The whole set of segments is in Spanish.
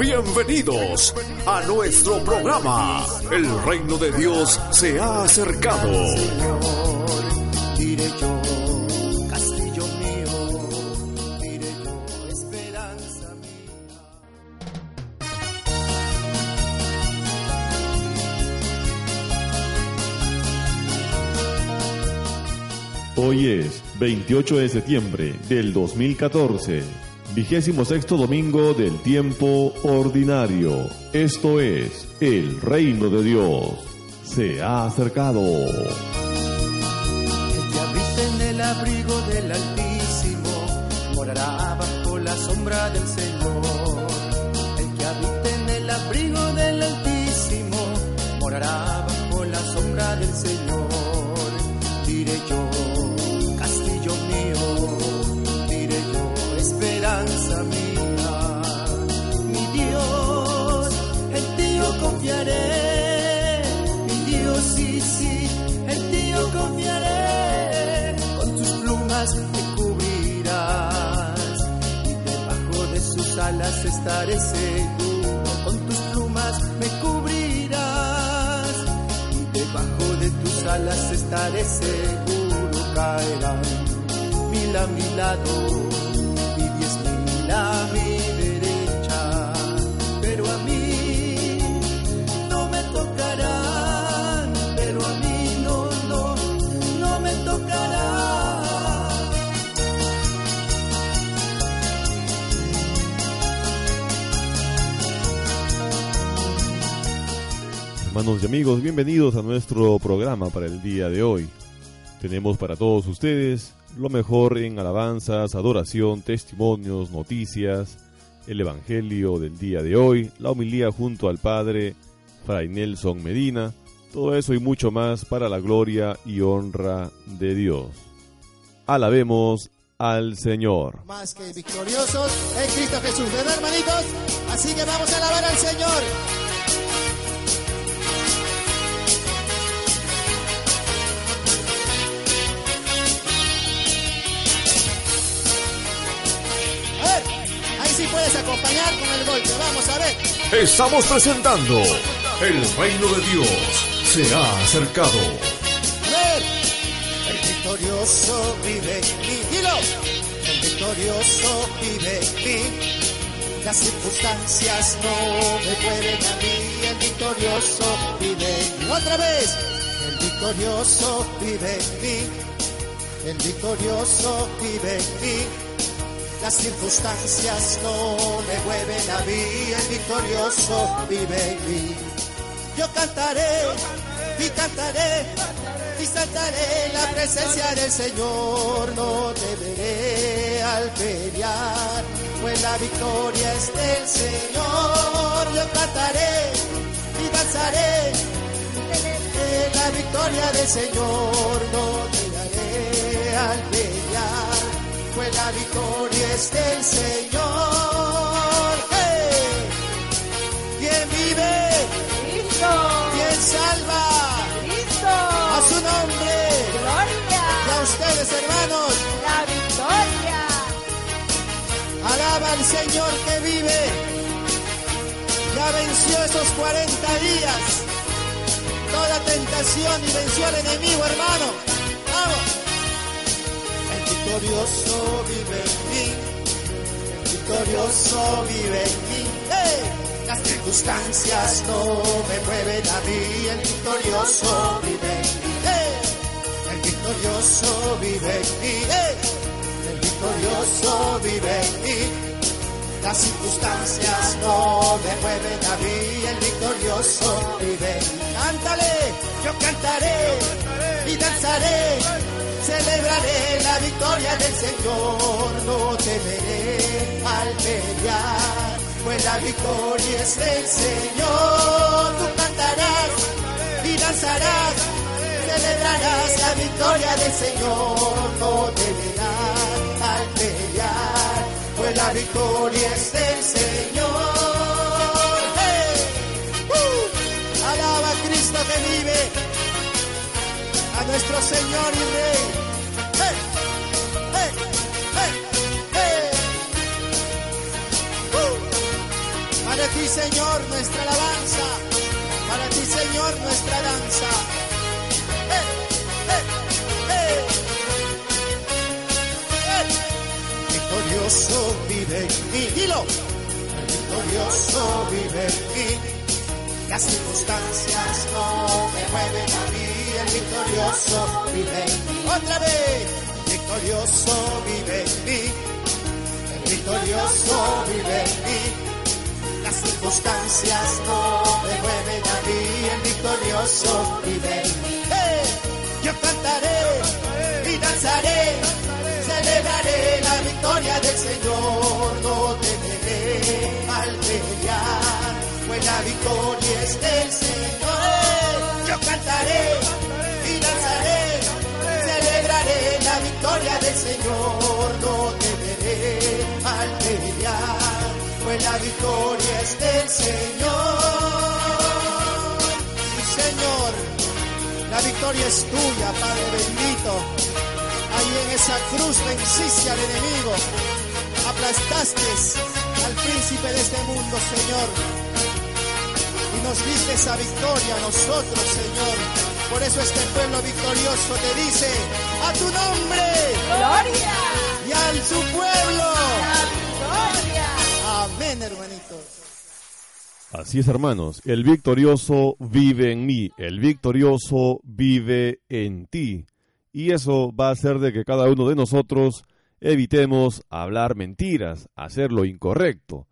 Bienvenidos a nuestro programa. El reino de Dios se ha acercado. Diré yo, castillo mío, diré yo, esperanza mía. Hoy es 28 de septiembre del 2014, vigésimo sexto domingo del tiempo ordinario. Esto es el reino de Dios. Se ha acercado. El que habita en el abrigo del Altísimo morará bajo la sombra del Señor. El que habita en el abrigo del Altísimo morará bajo la sombra del Señor. Diré yo, confiaré. Mi Dios, sí, sí, en ti yo confiaré. Con tus plumas me cubrirás y debajo de sus alas estaré seguro. Con tus plumas me cubrirás y debajo de tus alas estaré seguro. Caerán mil a mi lado y diez mil a mi Hermanos y amigos, bienvenidos a nuestro programa para el día de hoy. Tenemos para todos ustedes lo mejor en alabanzas, adoración, testimonios, noticias, el Evangelio del día de hoy, la homilía junto al Padre Fray Nelson Medina, todo eso y mucho más para la gloria y honra de Dios. Alabemos al Señor. más que victoriosos en Cristo Jesús, ¿verdad, hermanitos? Así que vamos a alabar al Señor. Con el golpe. Vamos a ver. Estamos presentando El reino de Dios se ha acercado. A ver. El victorioso vive. Dilo. El victorioso vive mí. Las circunstancias no me pueden a mí. El victorioso vive. Otra vez. El victorioso vive en mí. El victorioso vive en mí. Las circunstancias no me mueven a mí. El victorioso vive en mí. Yo cantaré y cantaré y saltaré en la presencia del Señor. No temeré al pelear, pues la victoria es del Señor. Yo cantaré y danzaré en la victoria del Señor. No temeré al pelear, la victoria es del Señor. ¡Hey! ¿Quién vive? Cristo. ¿Quién salva? Cristo. A su nombre. Gloria. Y a ustedes, hermanos. La victoria. Alaba al Señor que vive. Ya venció esos 40 días. Toda tentación y venció al enemigo, hermano. Vamos. Victorioso vive en mí. Victorioso vive en mí. Las circunstancias no me mueven a mí. El victorioso vive en mí. El victorioso vive en mí. El victorioso vive en mí. Las circunstancias no me mueven a mí. El victorioso vive en mí. Cántale, yo cantaré y danzaré. Celebraré la victoria del Señor. No temeré al pelear. Pues la victoria es del Señor. Tú cantarás y danzarás. Celebrarás la victoria del Señor. No temerás al pelear. Pues la victoria es del Señor. ¡Uh! Alaba a Cristo que vive. A nuestro Señor y Rey. Ti, Señor, nuestra alabanza. Para ti, Señor, nuestra danza. ¡Hey! ¡Hey! ¡Hey! Victorioso vive en mí. Dilo. Victorioso vive en mí. Las circunstancias no me mueven a mí. El victorioso vive en mí. Otra vez. Victorioso vive en mí. El victorioso vive en mí. Circunstancias no me mueven a mí. El victorioso vive en mí. ¡Eh! Yo cantaré y danzaré. Celebraré la victoria del Señor. No temeré al pelear. Pues la victoria es del Señor. ¡Eh! Yo cantaré la victoria es del Señor. Sí, Señor. La victoria es tuya, Padre bendito. Ahí en esa cruz venciste al enemigo. Aplastaste al príncipe de este mundo, Señor. Y nos diste esa victoria a nosotros, Señor. Por eso este pueblo victorioso te dice, a tu nombre Gloria. y al su pueblo. Así es, hermanos. El victorioso vive en mí. El victorioso vive en ti. Y eso va a hacer de que cada uno de nosotros evitemos hablar mentiras, hacer lo incorrecto.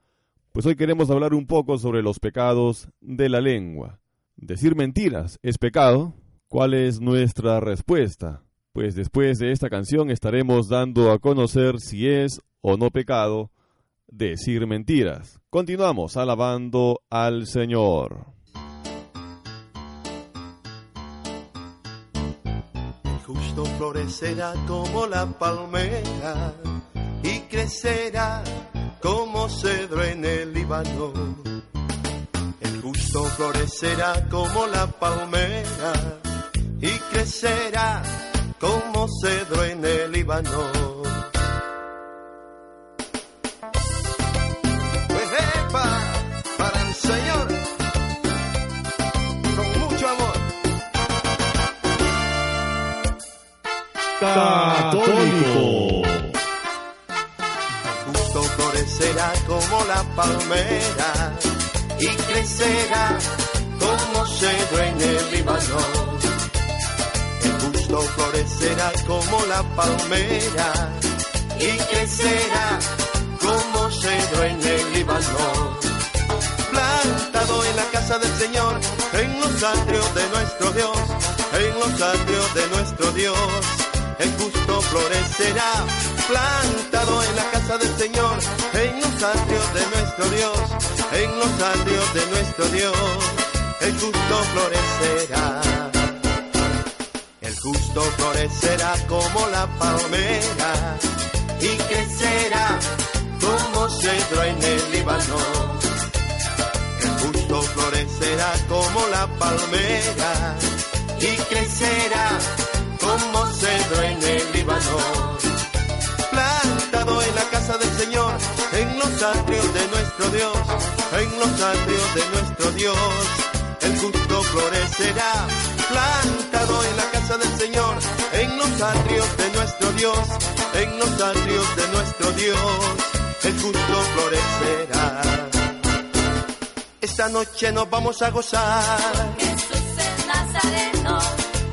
Pues hoy queremos hablar un poco sobre los pecados de la lengua. ¿Decir mentiras es pecado? ¿Cuál es nuestra respuesta? Pues después de esta canción estaremos dando a conocer si es o no pecado decir mentiras. Continuamos alabando al Señor. El justo florecerá como la palmera y crecerá como cedro en el Líbano. El justo florecerá como la palmera y crecerá como cedro en el Líbano. Como la palmera y crecerá como cedro en el Líbano. El justo florecerá como la palmera y crecerá como cedro en el Líbano. Plantado en la casa del Señor, en los atrios de nuestro Dios, en los atrios de nuestro Dios el justo florecerá, plantado en la casa del Señor, en los atrios de nuestro Dios, en los atrios de nuestro Dios, el justo florecerá. El justo florecerá como la palmera y crecerá como cedro en el Líbano. El justo florecerá como la palmera y crecerá como cedro en el Líbano. Casa del Señor, en los atrios de nuestro Dios, en los atrios de nuestro Dios, el justo florecerá. Plantado en la casa del Señor, en los atrios de nuestro Dios, en los atrios de nuestro Dios, el justo florecerá. Esta noche nos vamos a gozar. Jesús el Nazareno,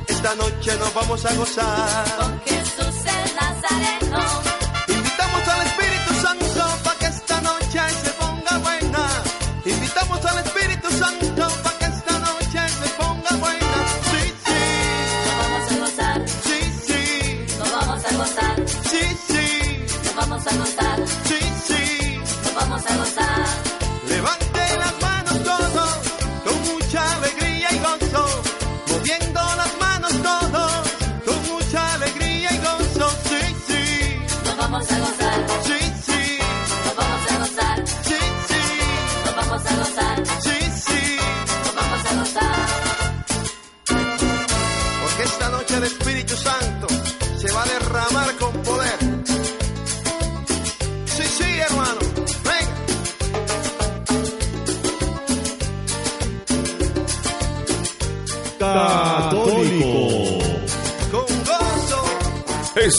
Esta noche nos vamos a gozar. con Jesús el Nazareno,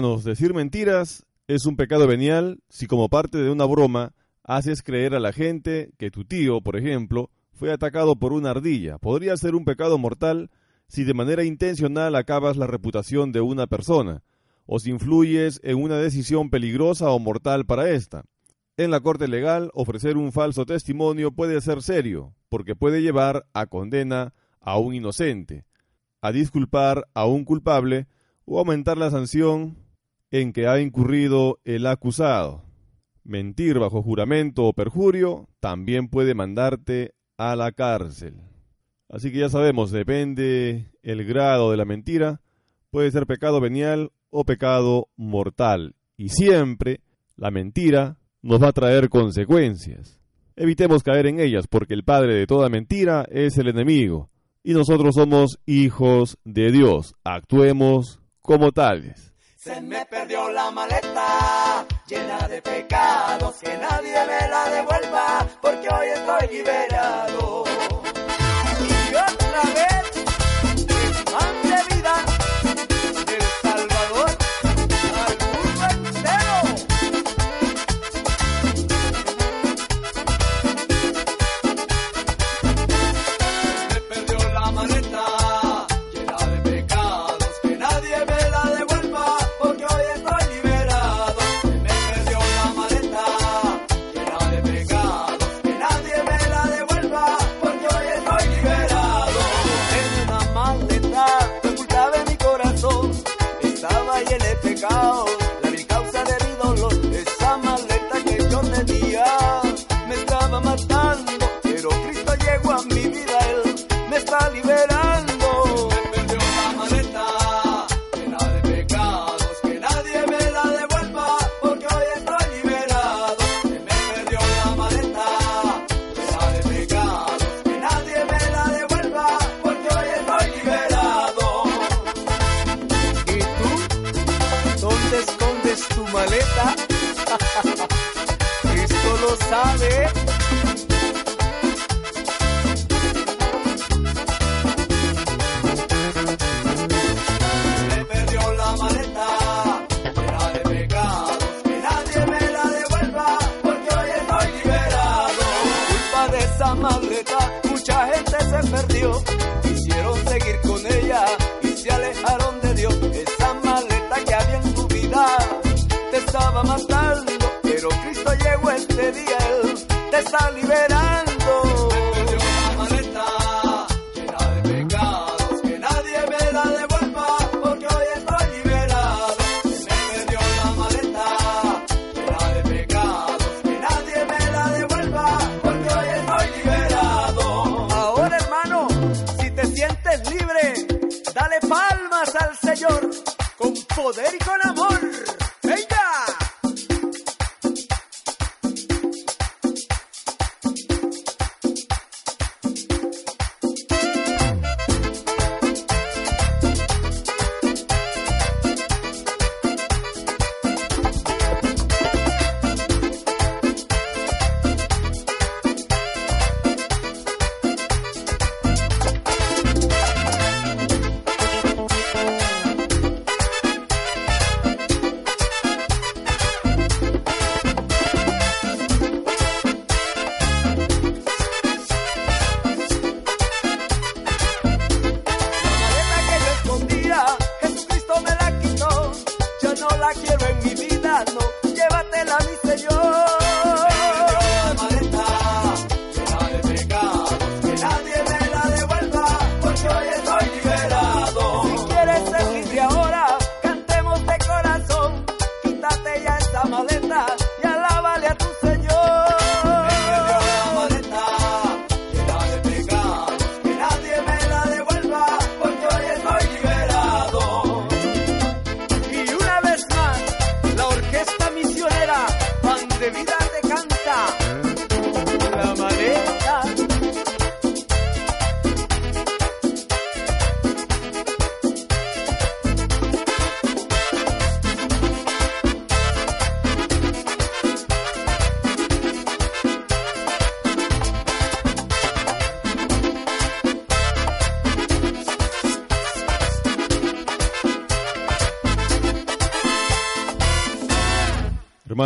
Decir mentiras es un pecado venial si como parte de una broma haces creer a la gente que tu tío, por ejemplo, fue atacado por una ardilla. Podría ser un pecado mortal si de manera intencional acabas la reputación de una persona, o si influyes en una decisión peligrosa o mortal para ésta. En la corte legal, ofrecer un falso testimonio puede ser serio, porque puede llevar a condena a un inocente, a disculpar a un culpable o aumentar la sanción en que ha incurrido el acusado. Mentir bajo juramento o perjurio también puede mandarte a la cárcel. Así que ya sabemos, depende el grado de la mentira, puede ser pecado venial o pecado mortal. Y siempre la mentira nos va a traer consecuencias. Evitemos caer en ellas porque el padre de toda mentira es el enemigo y nosotros somos hijos de Dios. Actuemos como tales. Se me perdió la maleta llena de pecados, que nadie me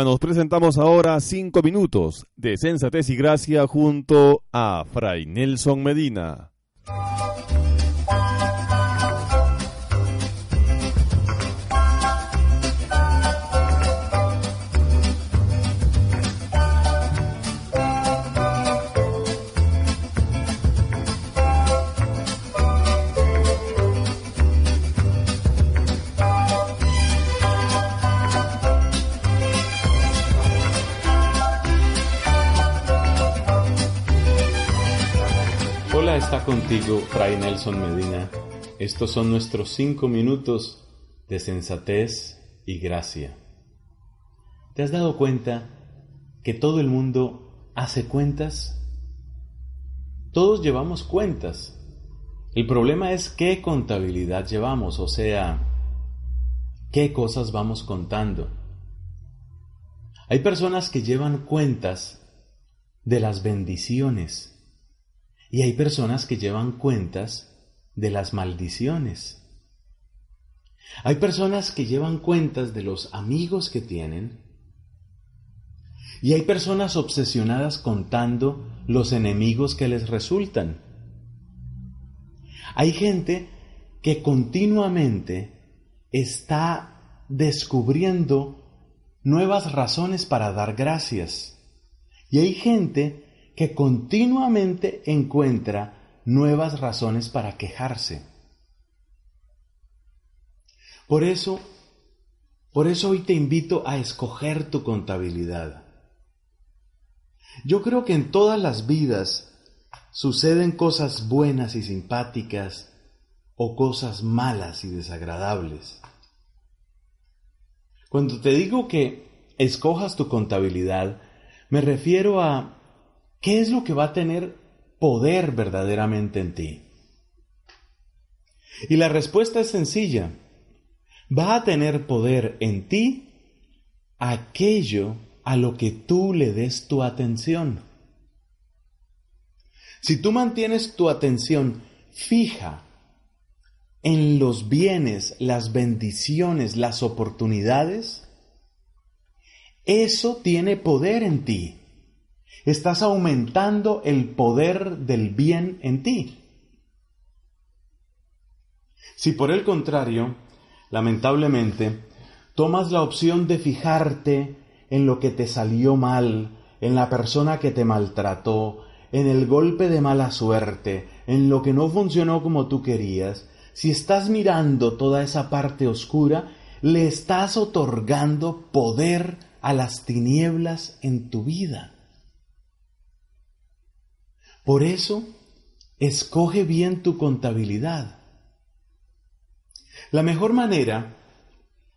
Hermanos, presentamos ahora cinco minutos de sensatez y gracia junto a Fray Nelson Medina. Está contigo Fray Nelson Medina. Estos son nuestros cinco minutos de sensatez y gracia. ¿Te has dado cuenta que todo el mundo hace cuentas? Todos llevamos cuentas. El problema es qué contabilidad llevamos, o sea, qué cosas vamos contando. Hay personas que llevan cuentas de las bendiciones y hay personas que llevan cuentas de las maldiciones. Hay personas que llevan cuentas de los amigos que tienen y hay personas obsesionadas contando los enemigos que les resultan. Hay gente que continuamente está descubriendo nuevas razones para dar gracias. Y hay gente que continuamente encuentra nuevas razones para quejarse. Por eso, por eso hoy te invito a escoger tu contabilidad. Yo creo que en todas las vidas suceden cosas buenas y simpáticas o cosas malas y desagradables. Cuando te digo que escojas tu contabilidad, me refiero a qué es lo que va a tener poder verdaderamente en ti. Y la respuesta es sencilla. Va a tener poder en ti aquello a lo que tú le des tu atención. Si tú mantienes tu atención fija en los bienes, las bendiciones, las oportunidades, eso tiene poder en ti. Estás aumentando el poder del bien en ti. Si por el contrario, lamentablemente, tomas la opción de fijarte en lo que te salió mal, en la persona que te maltrató, en el golpe de mala suerte, en lo que no funcionó como tú querías, si estás mirando toda esa parte oscura, le estás otorgando poder a las tinieblas en tu vida. Por eso, escoge bien tu contabilidad. La mejor manera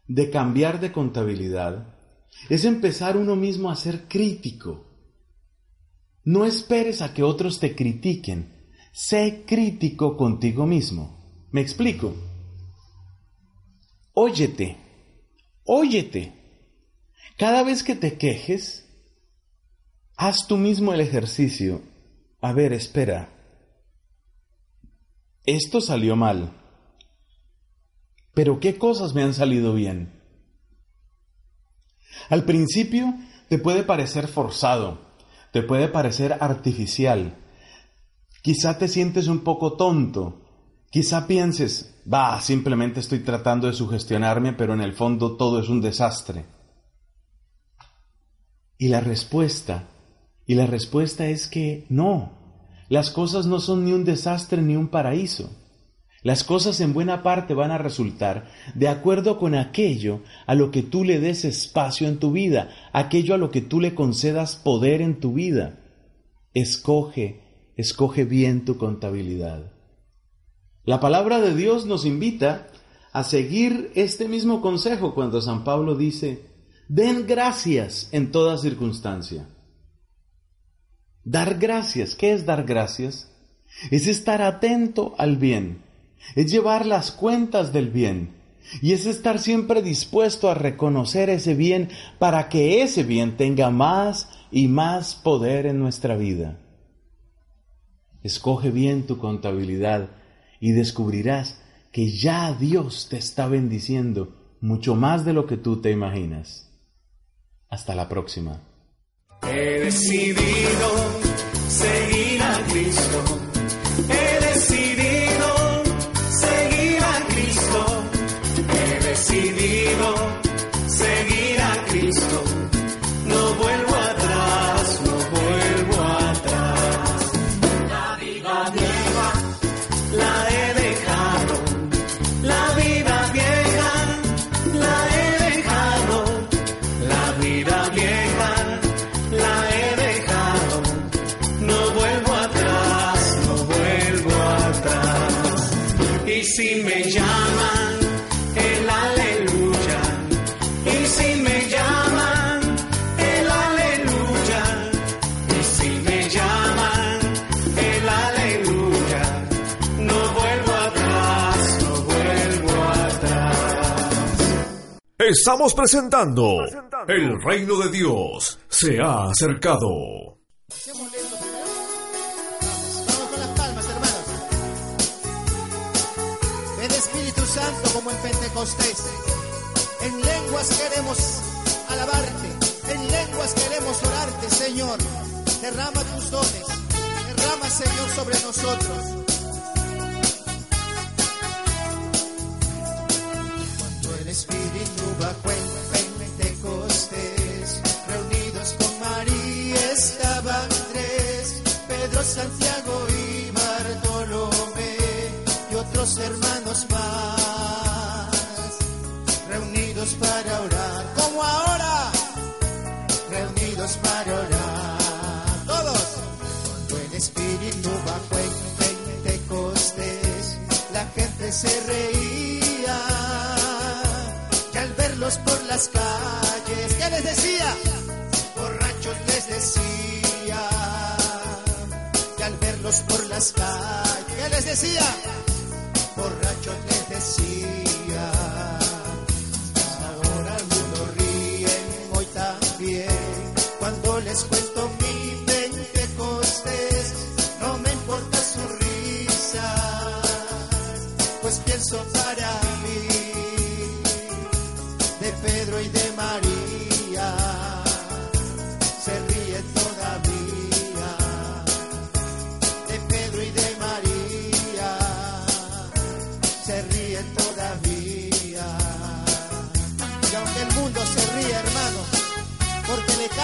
de cambiar de contabilidad es empezar uno mismo a ser crítico. No esperes a que otros te critiquen. Sé crítico contigo mismo. ¿Me explico? Óyete, óyete. Cada vez que te quejes, haz tú mismo el ejercicio. A ver, espera. Esto salió mal. Pero ¿qué cosas me han salido bien? Al principio te puede parecer forzado, te puede parecer artificial. Quizá te sientes un poco tonto. Quizá pienses, va, simplemente estoy tratando de sugestionarme, pero en el fondo todo es un desastre. Y la respuesta, y la respuesta es que no, las cosas no son ni un desastre ni un paraíso. Las cosas en buena parte van a resultar de acuerdo con aquello a lo que tú le des espacio en tu vida, aquello a lo que tú le concedas poder en tu vida. Escoge, escoge bien tu contabilidad. La palabra de Dios nos invita a seguir este mismo consejo cuando San Pablo dice, den gracias en toda circunstancia. Dar gracias, ¿qué es dar gracias? Es estar atento al bien es llevar las cuentas del bien y es estar siempre dispuesto a reconocer ese bien para que ese bien tenga más y más poder en nuestra vida. Escoge bien tu contabilidad y descubrirás que ya Dios te está bendiciendo mucho más de lo que tú te imaginas. Hasta la próxima. He decidido seguir a Cristo. Estamos presentando El reino de Dios se ha acercado. Vamos con las palmas, hermanos. Ven Espíritu Santo como en Pentecostés. En lenguas queremos alabarte. En lenguas queremos orarte, Señor. Derrama tus dones. Derrama, Señor, sobre nosotros. Hermanos más, reunidos para orar, como ahora, reunidos para orar, todos, cuando el Espíritu bajó en Pentecostés, la gente se reía, que al verlos por las calles, ¿qué les decía? Borrachos les decía, que al verlos por las calles, ¿qué les decía? Les decía, ahora algunos ríen, hoy también, cuando les cuento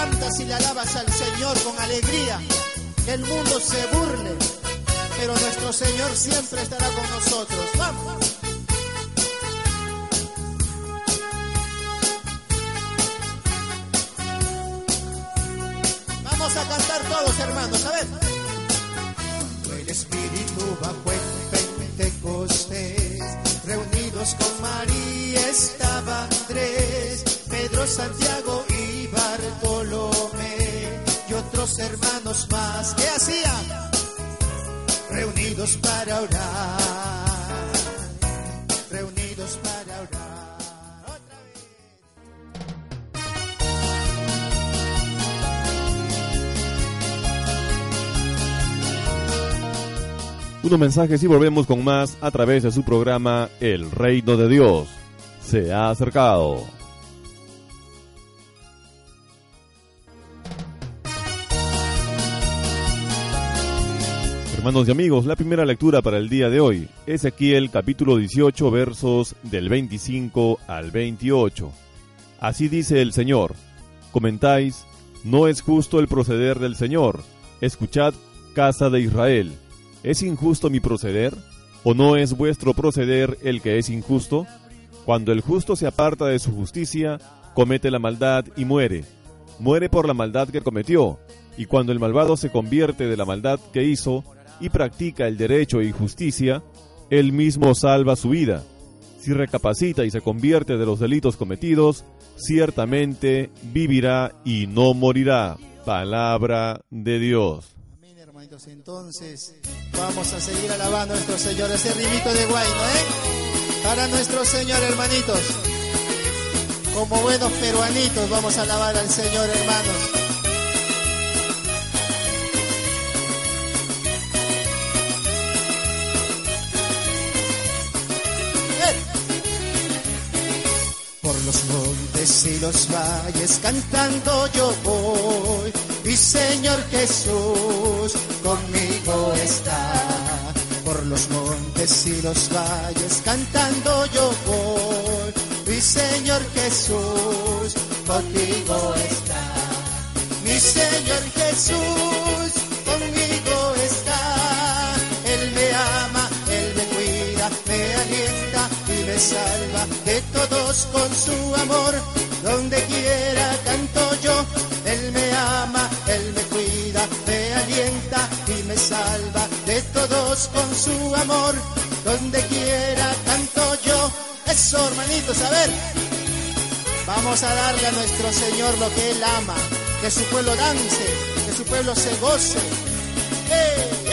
cantas y le alabas al Señor con alegría. El mundo se burle, pero nuestro Señor siempre estará con nosotros. Vamos. Vamos a cantar todos, hermanos, a ver. Hermanos más. ¿Qué hacían? Reunidos para orar, reunidos para orar. Otra vez. Unos mensajes y volvemos con más a través de su programa El Reino de Dios. Se ha acercado. Hermanos y amigos, la primera lectura para el día de hoy, Ezequiel capítulo 18 versos del 25 al 28. Así dice el Señor, comentáis, no es justo el proceder del Señor, escuchad, casa de Israel. ¿Es injusto mi proceder? ¿O no es vuestro proceder el que es injusto? Cuando el justo se aparta de su justicia, comete la maldad y muere. Muere por la maldad que cometió. Y cuando el malvado se convierte de la maldad que hizo y practica el derecho y justicia, él mismo salva su vida. Si recapacita y se convierte de los delitos cometidos, ciertamente vivirá y no morirá. Palabra de Dios. Amén, hermanitos. Entonces, vamos a seguir alabando a nuestro Señor. Ese rimito de guayno, ¿eh? Para nuestro Señor, hermanitos. Como buenos peruanitos, vamos a alabar al Señor, hermanos. Los montes y los valles cantando yo voy, mi Señor Jesús conmigo está. Por los montes y los valles cantando yo voy, mi Señor Jesús conmigo está. Mi Señor Jesús salva de todos con su amor. Donde quiera canto yo, Él me ama, Él me cuida, me alienta y me salva de todos con su amor. Donde quiera canto yo. Eso, hermanitos, a ver. Vamos a darle a nuestro Señor lo que Él ama. Que su pueblo dance, que su pueblo se goce. ¡Eh, eh, eh,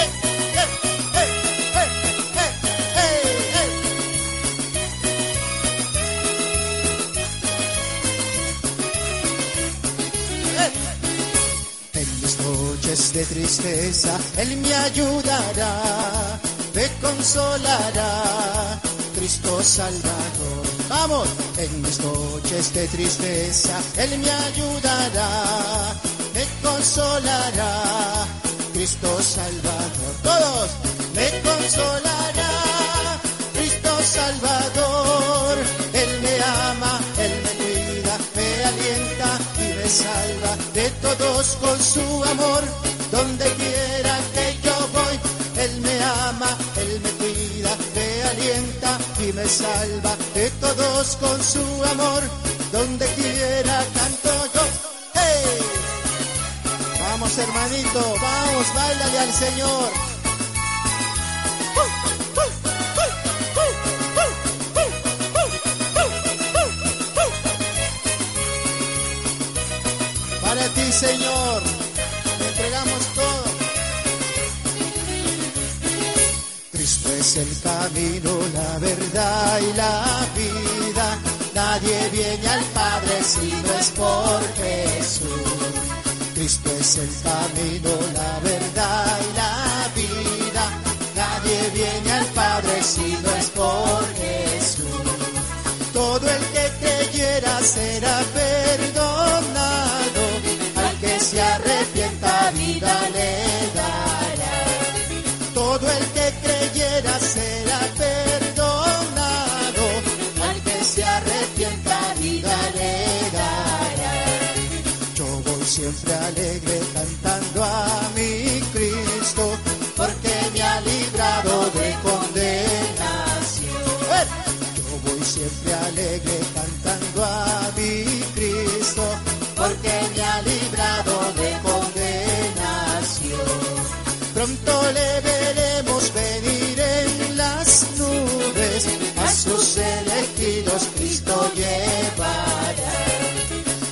de tristeza, Él me ayudará, me consolará, Cristo Salvador. Vamos, en mis noches de tristeza, Él me ayudará, me consolará, Cristo Salvador. Todos, me consolará, Cristo Salvador. Él me ama, Él me cuida, me alienta y me salva de todos con su amor. Donde quiera que yo voy, Él me ama, Él me cuida, me alienta y me salva de todos con su amor. Donde quiera canto yo. ¡Hey! Vamos hermanito, vamos, bailale al Señor. Para ti, Señor, es el camino, la verdad y la vida. Nadie viene al Padre si no es por Jesús. Cristo es el camino, la verdad y la vida. Nadie viene al Padre si no es por Jesús. Todo el que creyera será perdonado. Al que se arrepienta vida le será perdonado. Al que se arrepienta le. Yo voy siempre alegre cantando a mi Cristo, porque me ha librado de condenación. Eh, yo voy siempre alegre cantando a mi Cristo, porque me ha librado de condenación. Pronto le Cristo llevará.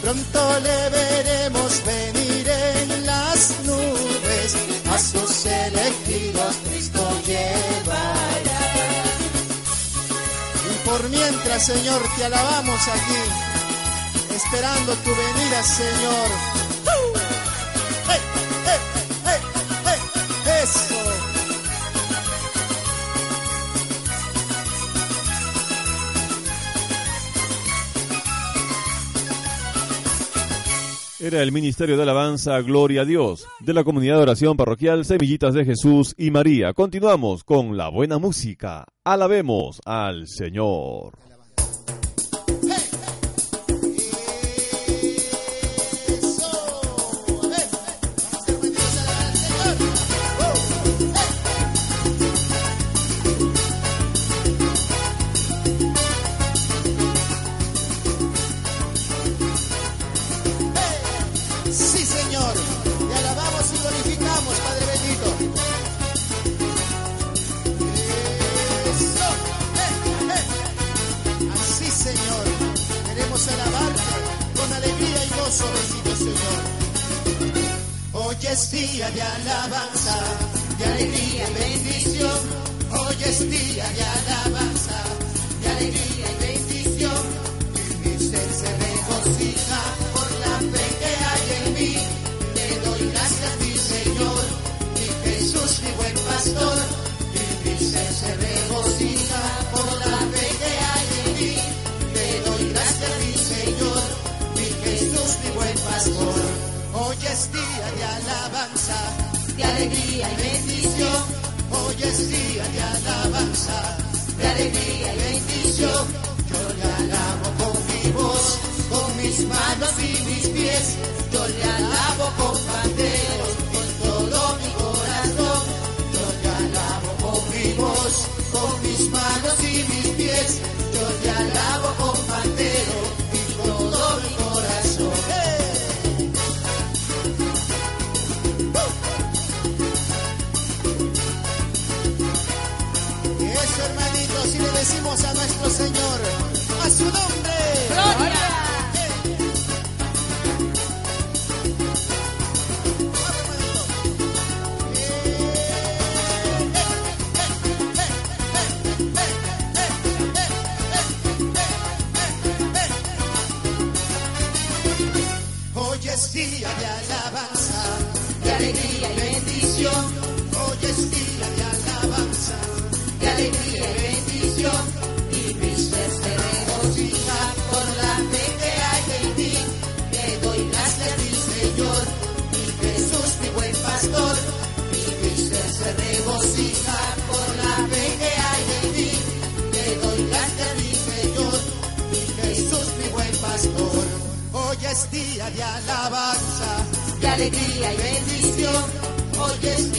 Pronto le veremos venir en las nubes, a sus elegidos Cristo llevará. Y por mientras, Señor, te alabamos aquí, esperando tu venida, Señor era el Ministerio de Alabanza Gloria a Dios de la Comunidad de Oración Parroquial Semillitas de Jesús y María. Continuamos con la buena música. Alabemos al Señor. poesía de alabanza, de alegría, bendición. de alegría y bendición. Hoy es día de alabanza, de alegría y bendición. Yo le alabo con mi voz, con mis manos y mis pies. Yo le alabo con A nuestro Señor, a su nombre. Gloria. Hoy es día de alabanza, de alegría y bendición alegría y bendición. Hoy es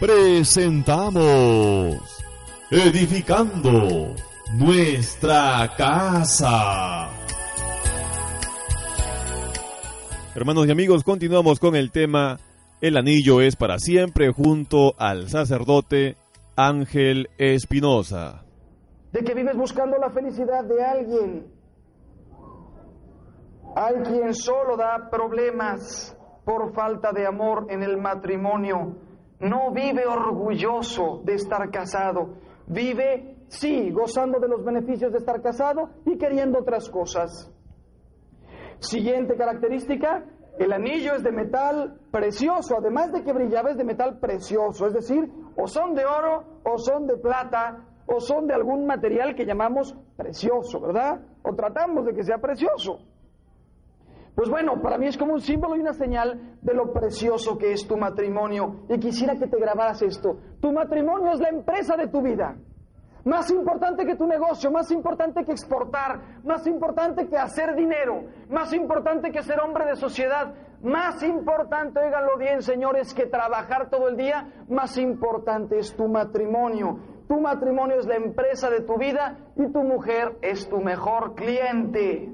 Presentamos Edificando nuestra casa. Hermanos y amigos, continuamos con el tema El anillo es para siempre junto al sacerdote Ángel Espinosa. de que vives buscando la felicidad de alguien. Hay quien solo da problemas por falta de amor en el matrimonio. No vive orgulloso de estar casado. Vive, sí, gozando de los beneficios de estar casado y queriendo otras cosas. Siguiente característica, el anillo es de metal precioso, además de que brillaba es de metal precioso, es decir, o son de oro o son de plata o son de algún material que llamamos precioso, ¿verdad? O tratamos de que sea precioso. Pues bueno, para mí es como un símbolo y una señal de lo precioso que es tu matrimonio. Y quisiera que te grabaras esto. Tu matrimonio es la empresa de tu vida. Más importante que tu negocio, más importante que exportar, más importante que hacer dinero, más importante que ser hombre de sociedad, más importante, óiganlo bien señores, que trabajar todo el día, más importante es tu matrimonio. Tu matrimonio es la empresa de tu vida y tu mujer es tu mejor cliente.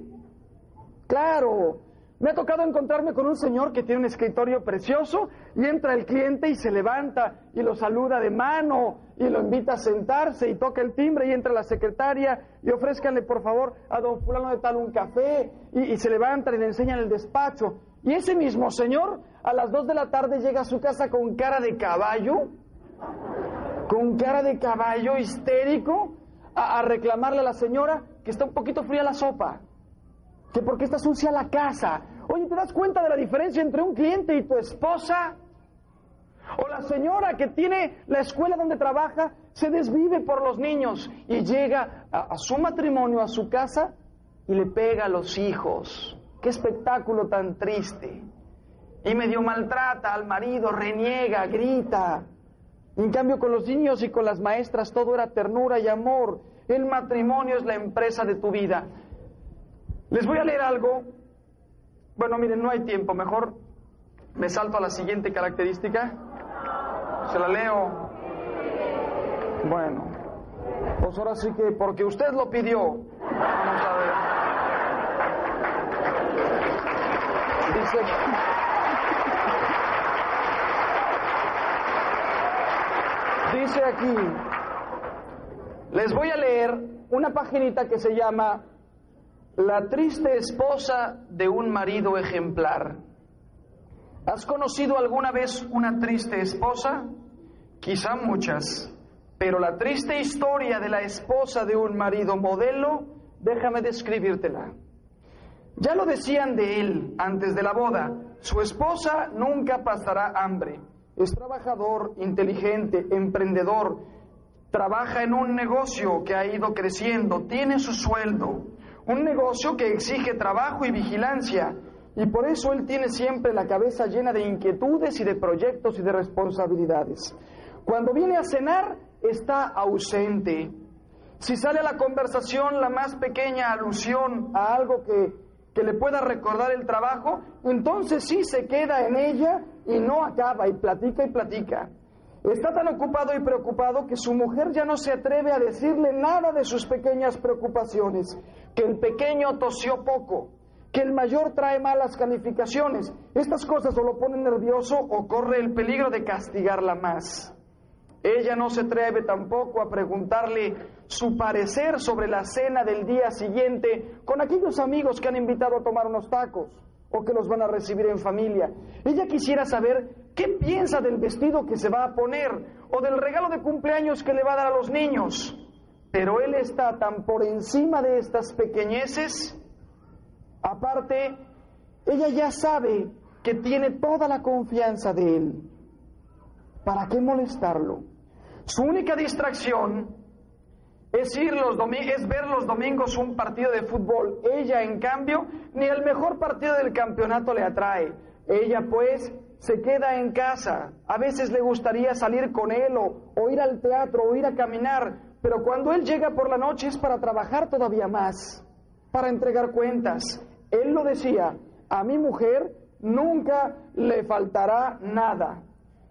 Claro, me ha tocado encontrarme con un señor que tiene un escritorio precioso y entra el cliente y se levanta y lo saluda de mano y lo invita a sentarse y toca el timbre y entra la secretaria y ofrézcanle por favor a don fulano de tal un café y, se levantan y le enseñan el despacho. Y ese mismo señor a las dos de la tarde llega a su casa con cara de caballo, con cara de caballo histérico, a reclamarle a la señora que está un poquito fría la sopa que porque está sucia la casa. Oye, ¿te das cuenta de la diferencia entre un cliente y tu esposa? O la señora que tiene la escuela donde trabaja, se desvive por los niños y llega a, a su matrimonio, a su casa, y le pega a los hijos. Qué espectáculo tan triste. Y medio maltrata al marido, reniega, grita. En cambio, con los niños y con las maestras todo era ternura y amor. El matrimonio es la empresa de tu vida. Les voy a leer algo. Bueno, miren, no hay tiempo. Mejor me salto a la siguiente característica. Se la leo. Bueno, pues ahora sí que, porque usted lo pidió. Vamos a ver. Dice. Dice aquí. Les voy a leer una paginita que se llama la triste esposa de un marido ejemplar. ¿Has conocido alguna vez una triste esposa? Quizá muchas, pero la triste historia de la esposa de un marido modelo, déjame describírtela. Ya lo decían de él antes de la boda, su esposa nunca pasará hambre. Es trabajador, inteligente, emprendedor, trabaja en un negocio que ha ido creciendo, tiene su sueldo, un negocio que exige trabajo y vigilancia, y por eso él tiene siempre la cabeza llena de inquietudes y de proyectos y de responsabilidades. Cuando viene a cenar, está ausente. Si sale a la conversación la más pequeña alusión a algo que, que le pueda recordar el trabajo, entonces sí se queda en ella y no acaba y platica y platica. Está tan ocupado y preocupado que su mujer ya no se atreve a decirle nada de sus pequeñas preocupaciones, que el pequeño tosió poco, que el mayor trae malas calificaciones. Estas cosas o lo ponen nervioso o corre el peligro de castigarla más. Ella no se atreve tampoco a preguntarle su parecer sobre la cena del día siguiente con aquellos amigos que han invitado a tomar unos tacos o que los van a recibir en familia. Ella quisiera saber qué piensa del vestido que se va a poner o del regalo de cumpleaños que le va a dar a los niños. Pero él está tan por encima de estas pequeñeces. Aparte, ella ya sabe que tiene toda la confianza de él. ¿Para qué molestarlo? Su única distracción es, ir los es ver los domingos un partido de fútbol. Ella, en cambio, ni el mejor partido del campeonato le atrae. Ella, pues, se queda en casa. A veces le gustaría salir con él o, o ir al teatro o ir a caminar, pero cuando él llega por la noche es para trabajar todavía más, para entregar cuentas. Él lo decía, a mi mujer nunca le faltará nada,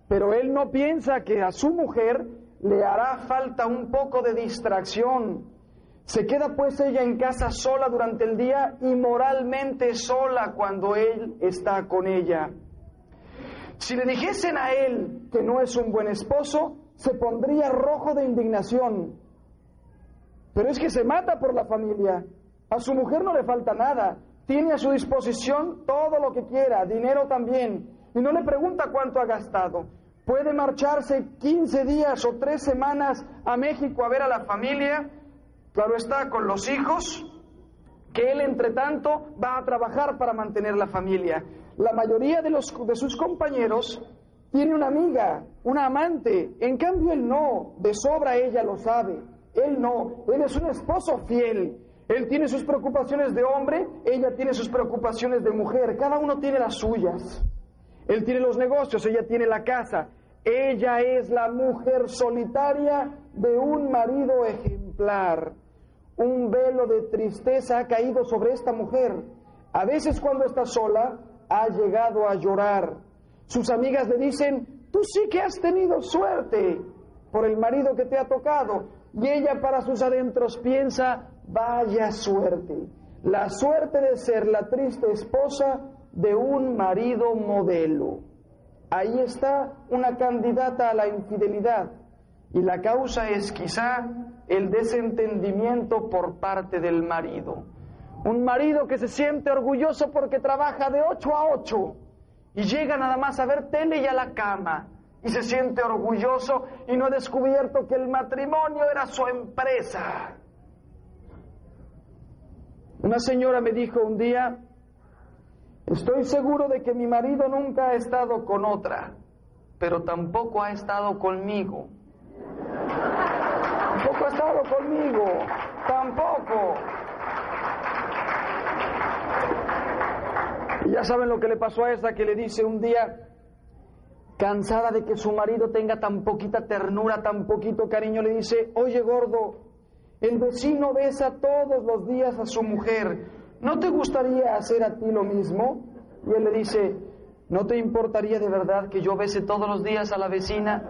pero él no piensa que a su mujer le hará falta un poco de distracción. Se queda pues ella en casa sola durante el día y moralmente sola cuando él está con ella. Si le dijesen a él que no es un buen esposo, se pondría rojo de indignación. Pero es que se mata por la familia. A su mujer no le falta nada. Tiene a su disposición todo lo que quiera, dinero también. Y no le pregunta cuánto ha gastado. Puede marcharse 15 días o 3 semanas a México a ver a la familia. Claro está, con los hijos, que él entre tanto va a trabajar para mantener la familia. La mayoría de, los, de sus compañeros tiene una amiga, una amante, en cambio él no, de sobra ella lo sabe, él no, él es un esposo fiel, él tiene sus preocupaciones de hombre, ella tiene sus preocupaciones de mujer, cada uno tiene las suyas. Él tiene los negocios, ella tiene la casa. Ella es la mujer solitaria de un marido ejemplar. Un velo de tristeza ha caído sobre esta mujer. A veces cuando está sola, ha llegado a llorar. Sus amigas le dicen, tú sí que has tenido suerte por el marido que te ha tocado. Y ella para sus adentros piensa, vaya suerte. La suerte de ser la triste esposa de un marido modelo. Ahí está una candidata a la infidelidad y la causa es quizá el desentendimiento por parte del marido. Un marido que se siente orgulloso porque trabaja de 8 a 8 y llega nada más a ver tele y a la cama y se siente orgulloso y no ha descubierto que el matrimonio era su empresa. Una señora me dijo un día, Estoy seguro de que mi marido nunca ha estado con otra, pero tampoco ha estado conmigo. Tampoco ha estado conmigo, tampoco. Y ya saben lo que le pasó a esa que le dice un día, cansada de que su marido tenga tan poquita ternura, tan poquito cariño, le dice, oye gordo, el vecino besa todos los días a su mujer, ¿no te gustaría hacer a ti lo mismo? Y él le dice, ¿no te importaría de verdad que yo bese todos los días a la vecina?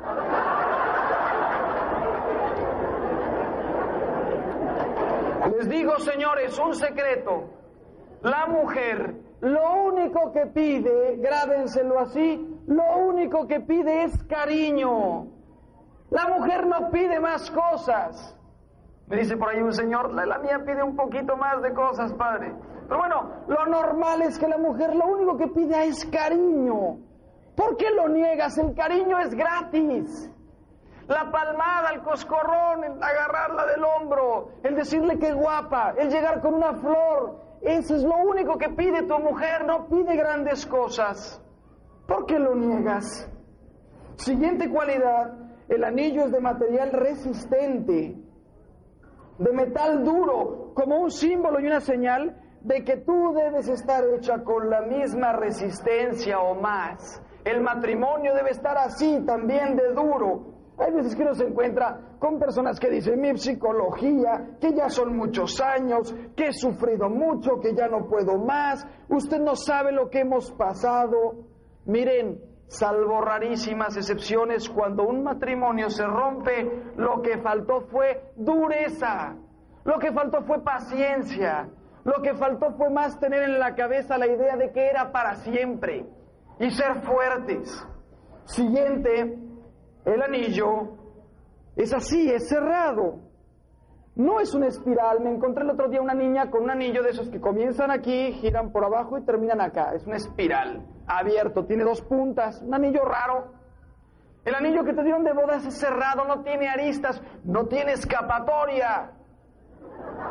Les digo, señores, un secreto. La mujer lo único que pide, grábenselo así, lo único que pide es cariño. La mujer no pide más cosas. Me dice por ahí un señor, la, mía pide un poquito más de cosas, padre. Pero bueno, lo normal es que la mujer lo único que pide es cariño. ¿Por qué lo niegas? El cariño es gratis. La palmada, el coscorrón, el agarrarla del hombro, el decirle que guapa, el llegar con una flor, Eso es lo único que pide tu mujer, no pide grandes cosas. ¿Por qué lo niegas? Siguiente cualidad, el anillo es de material resistente, de metal duro, como un símbolo y una señal de que tú debes estar hecha con la misma resistencia o más. El matrimonio debe estar así también de duro. Hay veces que uno se encuentra con personas que dicen mi psicología, que ya son muchos años, que he sufrido mucho, que ya no puedo más. Usted no sabe lo que hemos pasado. Miren, salvo rarísimas excepciones, cuando un matrimonio se rompe, lo que faltó fue dureza, lo que faltó fue paciencia, lo que faltó fue más tener en la cabeza la idea de que era para siempre y ser fuertes. Siguiente, el anillo es así, es cerrado. No es una espiral. Me encontré el otro día una niña con un anillo de esos que comienzan aquí, giran por abajo y terminan acá. Es una espiral, abierto, tiene dos puntas, un anillo raro. El anillo que te dieron de bodas es cerrado, no tiene aristas, no tiene escapatoria.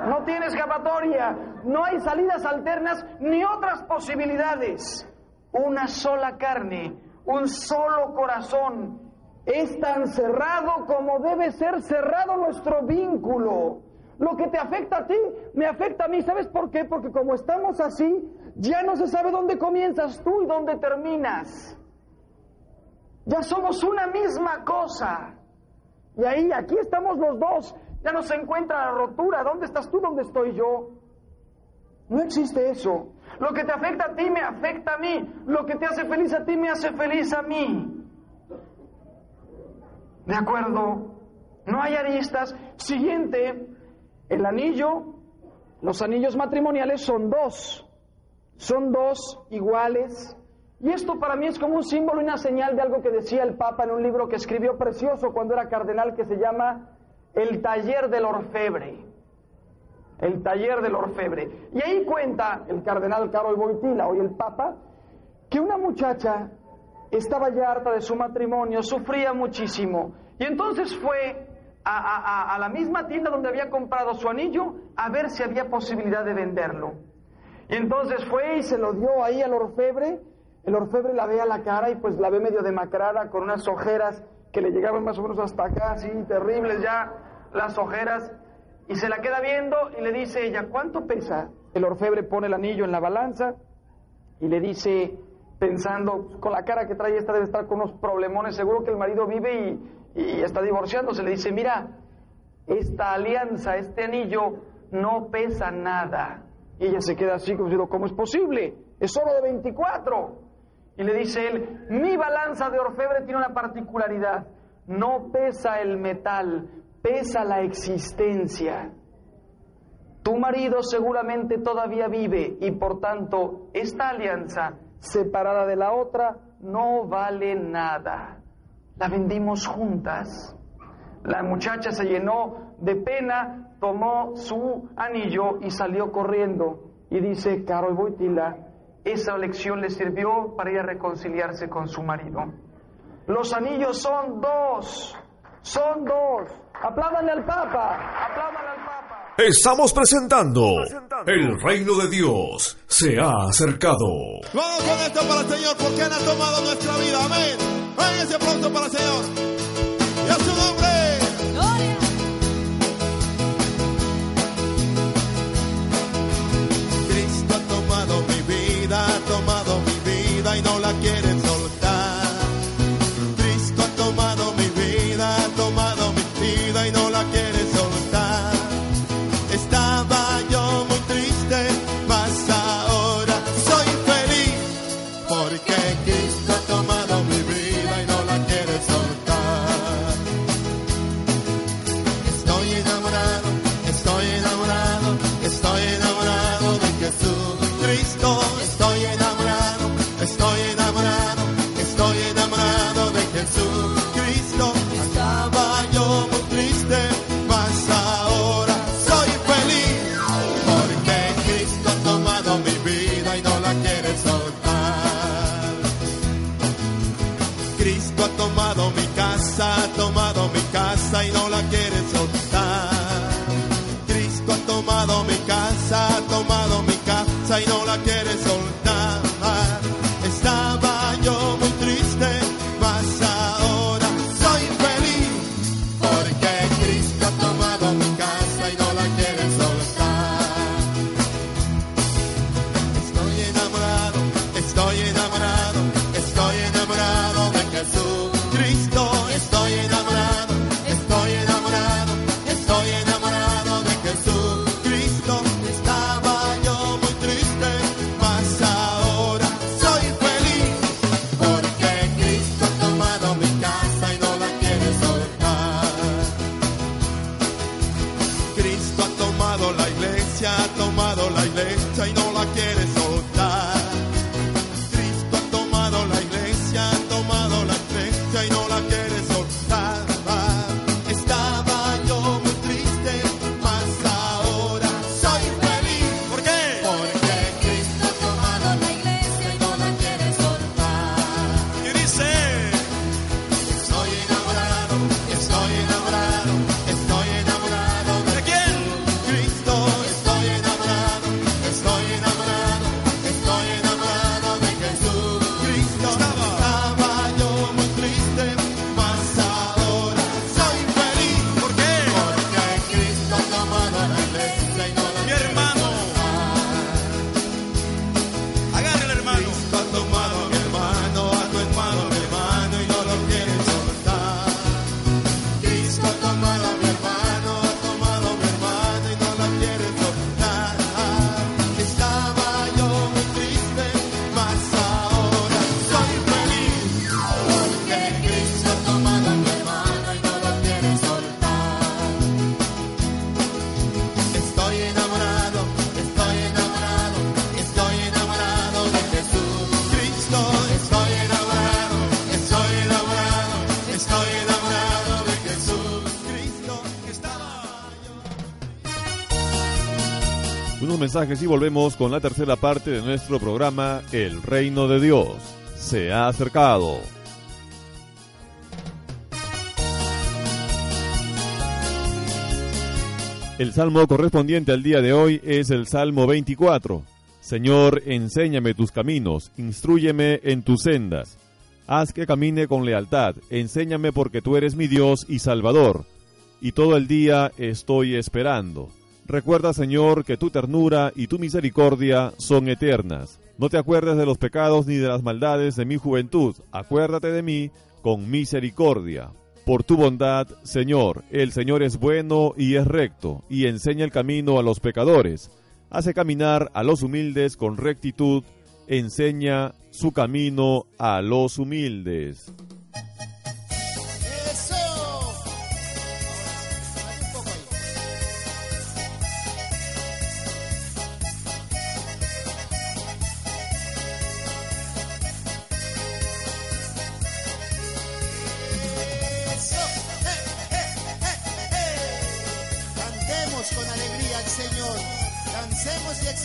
No tiene escapatoria, no hay salidas alternas ni otras posibilidades. Una sola carne, un solo corazón, es tan cerrado como debe ser cerrado nuestro vínculo. Lo que te afecta a ti, me afecta a mí. ¿Sabes por qué? Porque como estamos así, ya no se sabe dónde comienzas tú y dónde terminas. Ya somos una misma cosa. Y ahí, aquí estamos los dos. Ya no se encuentra la rotura. ¿Dónde estás tú? ¿Dónde estoy yo? No existe eso. Lo que te afecta a ti me afecta a mí. Lo que te hace feliz a ti me hace feliz a mí. ¿De acuerdo? No hay aristas. Siguiente, el anillo, los anillos matrimoniales son dos. Son dos iguales. Y esto para mí es como un símbolo y una señal de algo que decía el Papa en un libro que escribió precioso cuando era cardenal que se llama El taller del orfebre. El taller del orfebre. Y ahí cuenta el cardenal Carol Boitila, hoy el Papa, que una muchacha estaba ya harta de su matrimonio, sufría muchísimo. Y entonces fue a, a, a, la misma tienda donde había comprado su anillo a ver si había posibilidad de venderlo. Y entonces fue y se lo dio ahí al orfebre. El orfebre la ve a la cara y pues la ve medio demacrada con unas ojeras que le llegaban más o menos hasta acá, así terribles ya las ojeras. Y se la queda viendo y le dice ella, ¿cuánto pesa? El orfebre pone el anillo en la balanza y le dice, pensando, con la cara que trae esta debe estar con unos problemones, seguro que el marido vive y, y está divorciándose, le dice, mira, esta alianza, este anillo no pesa nada. Y ella se queda así como diciendo, ¿cómo es posible? Es solo de 24. Y le dice él, mi balanza de orfebre tiene una particularidad, no pesa el metal, pesa la existencia. Tu marido seguramente todavía vive y por tanto esta alianza separada de la otra no vale nada. La vendimos juntas. La muchacha se llenó de pena, tomó su anillo y salió corriendo. Y dice Carol Boitila, esa lección le sirvió para ir a reconciliarse con su marido. Los anillos son dos, son dos. Apládanle al Papa, apládanle al Papa. Estamos presentando El reino de Dios se ha acercado. Vamos con esto para el Señor, porque Él ha tomado nuestra vida. Amén. Ese aplauso para el Señor. Y a su nombre. mensajes y volvemos con la tercera parte de nuestro programa El Reino de Dios se ha acercado. El salmo correspondiente al día de hoy es el Salmo 24. Señor, enséñame tus caminos, instruyeme en tus sendas. Haz que camine con lealtad, enséñame porque tú eres mi Dios y Salvador, y todo el día estoy esperando. Recuerda, Señor, que tu ternura y tu misericordia son eternas. No te acuerdes de los pecados ni de las maldades de mi juventud. Acuérdate de mí con misericordia. Por tu bondad, Señor, el Señor es bueno y es recto, y enseña el camino a los pecadores. Hace caminar a los humildes con rectitud, enseña su camino a los humildes.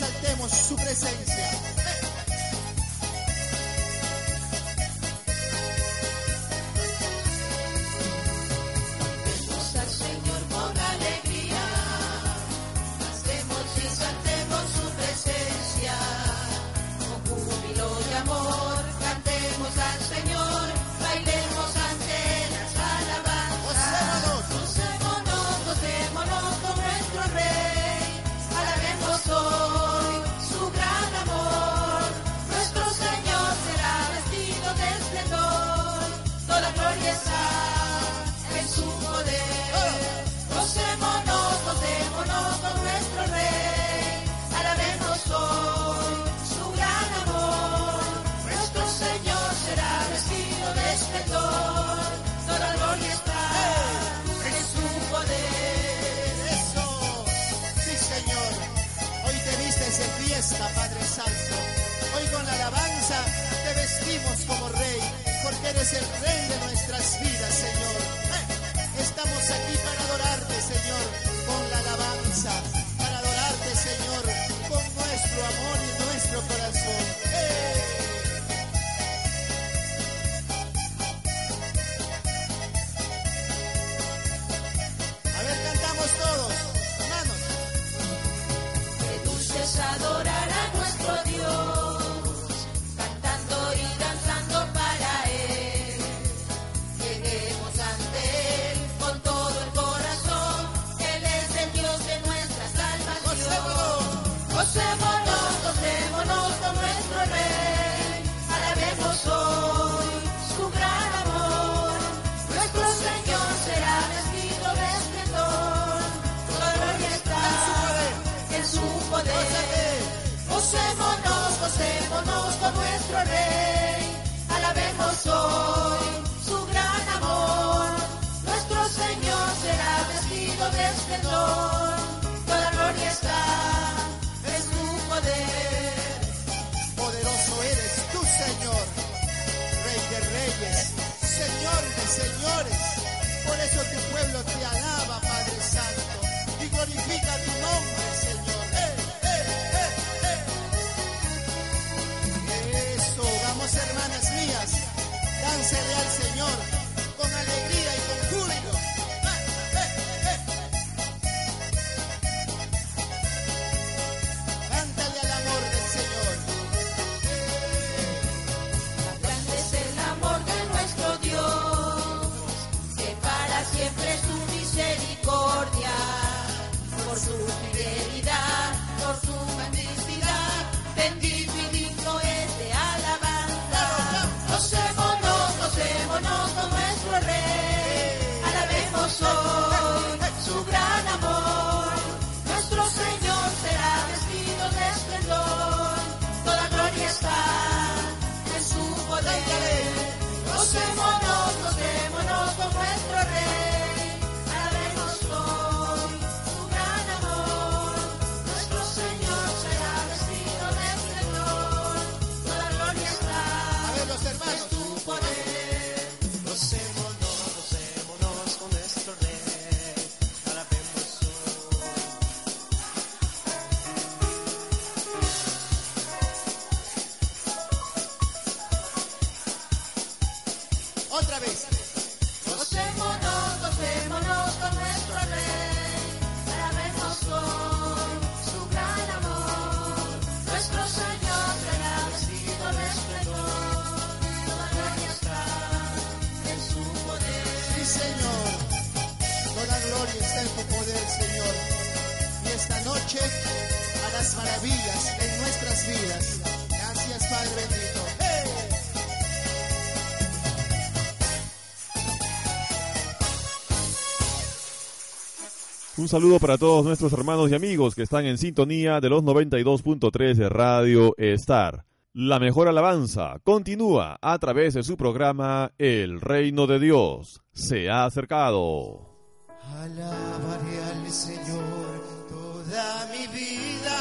exaltemos su presencia. Un saludo para todos nuestros hermanos y amigos que están en sintonía de los 92.3 de Radio Star. La mejor alabanza continúa a través de su programa El Reino de Dios se ha acercado. Alabaré al Señor toda mi vida.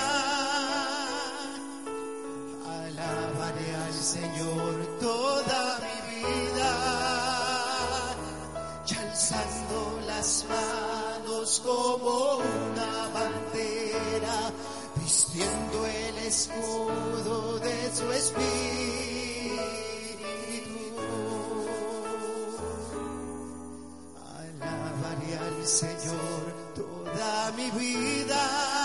Alabaré al Señor toda mi vida. Y las manos como una bandera, vistiendo el escudo de su espíritu. Alabaré al Señor toda mi vida.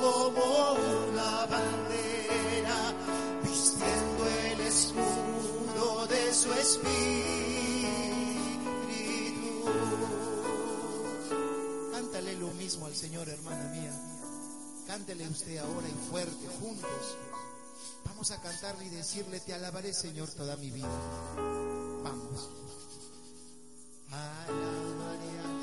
como una bandera, vistiendo el escudo de su espíritu. Cántale lo mismo al Señor, hermana mía. Cántele usted ahora y fuerte, juntos. Vamos a cantarle y decirle, te alabaré Señor toda mi vida. Vamos. Alabaré.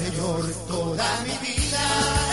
Señor toda mi vida.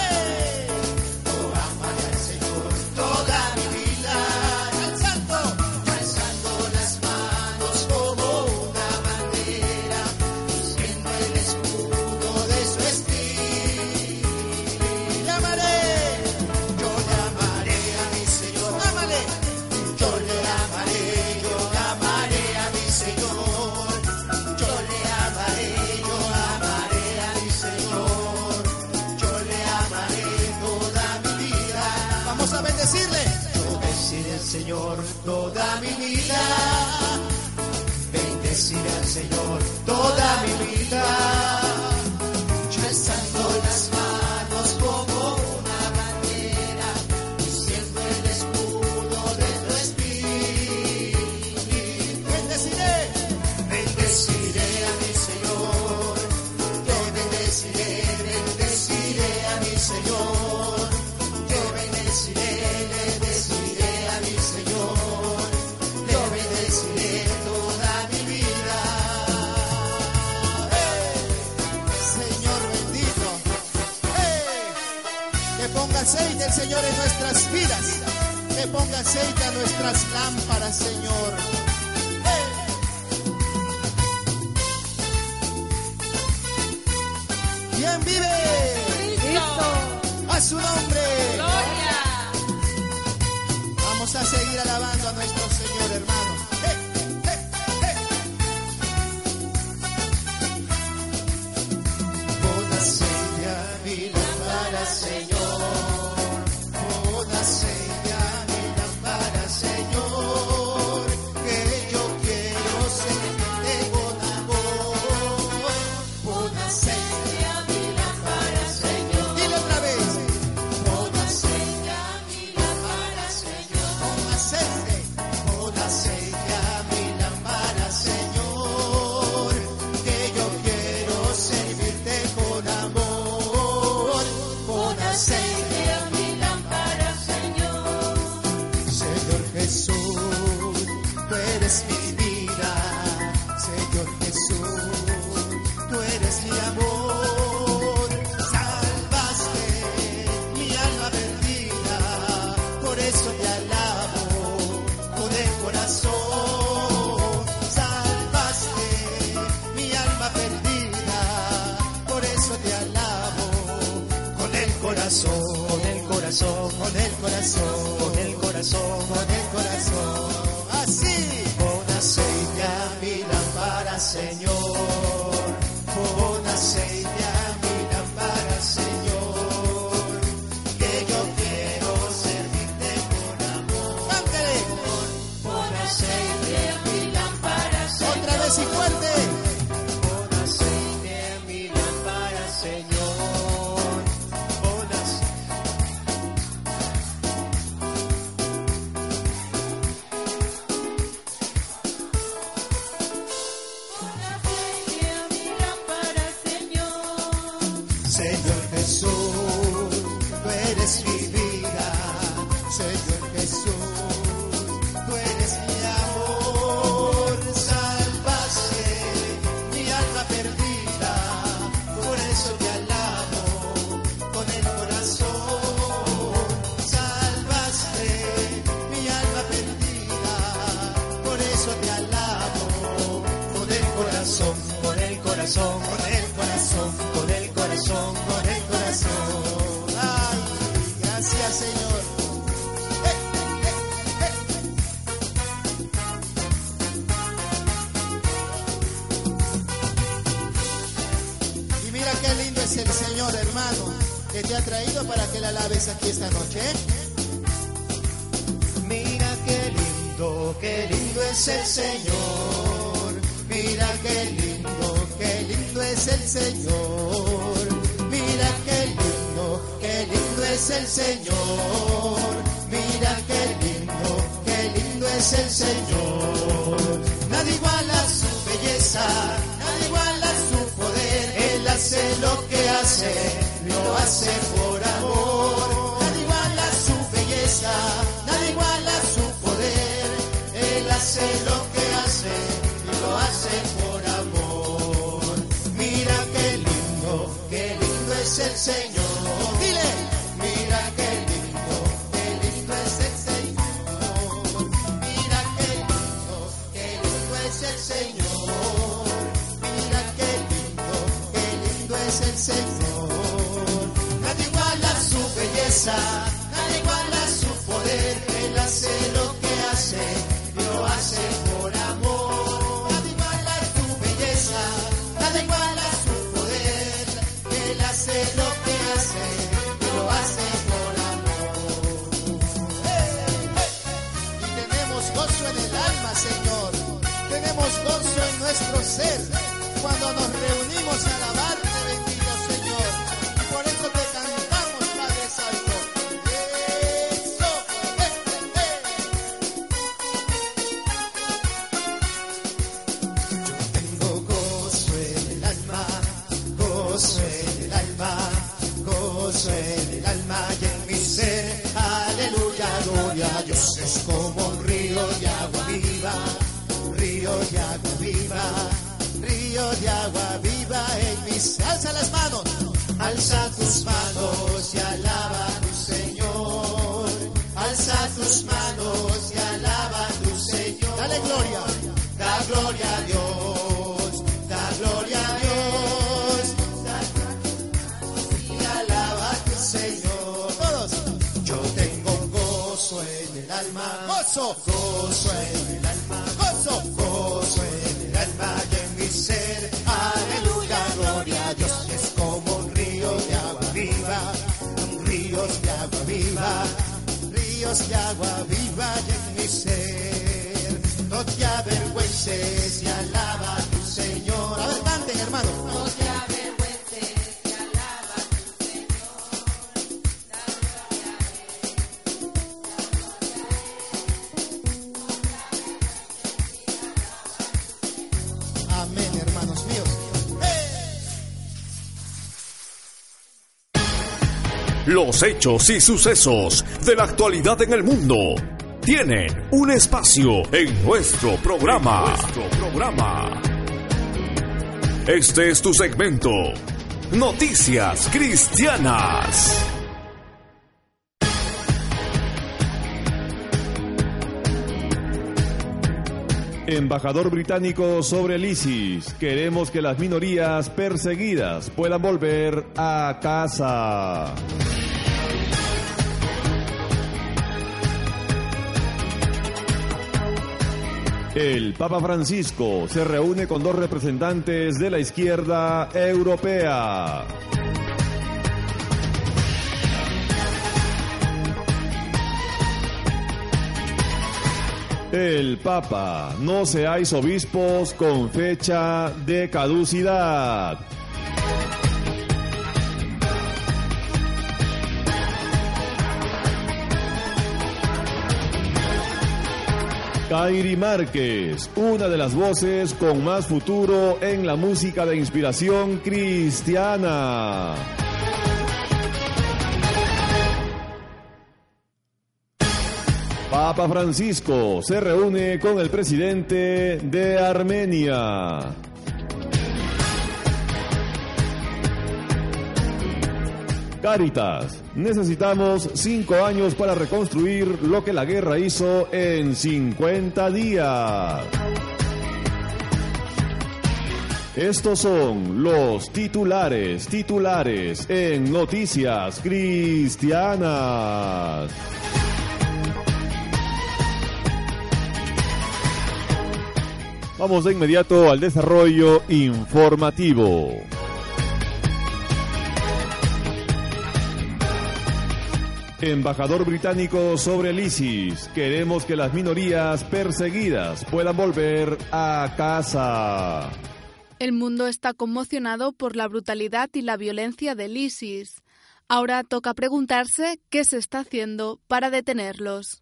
de agua viva, río de agua viva, en mis alza las manos, alza tus manos y Ríos de agua viva y en mi ser. No te avergüences y alaba a tu Señor. A ver, hermano. No te Los hechos y sucesos de la actualidad en el mundo tienen un espacio en nuestro programa. nuestro programa. Este es tu segmento. Noticias Cristianas. Embajador británico sobre el ISIS. Queremos que las minorías perseguidas puedan volver a casa. El Papa Francisco se reúne con dos representantes de la izquierda europea. El Papa, no seáis obispos con fecha de caducidad. Kairi Márquez, una de las voces con más futuro en la música de inspiración cristiana. Papa Francisco se reúne con el presidente de Armenia. Caritas, necesitamos cinco años para reconstruir lo que la guerra hizo en 50 días. Estos son los titulares, titulares en Noticias Cristianas. Vamos de inmediato al desarrollo informativo. Embajador británico sobre el ISIS. Queremos que las minorías perseguidas puedan volver a casa. El mundo está conmocionado por la brutalidad y la violencia del ISIS. Ahora toca preguntarse qué se está haciendo para detenerlos.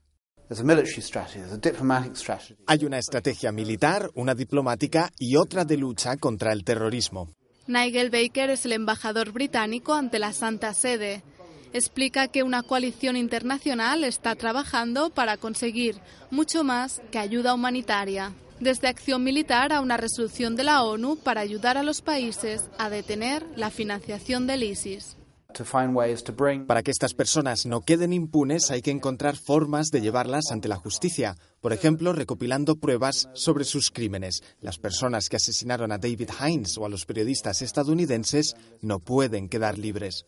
Hay una estrategia militar, una diplomática y otra de lucha contra el terrorismo. Nigel Baker es el embajador británico ante la Santa Sede. Explica que una coalición internacional está trabajando para conseguir mucho más que ayuda humanitaria, desde acción militar a una resolución de la ONU para ayudar a los países a detener la financiación del ISIS. Para que estas personas no queden impunes hay que encontrar formas de llevarlas ante la justicia, por ejemplo, recopilando pruebas sobre sus crímenes. Las personas que asesinaron a David Hines o a los periodistas estadounidenses no pueden quedar libres.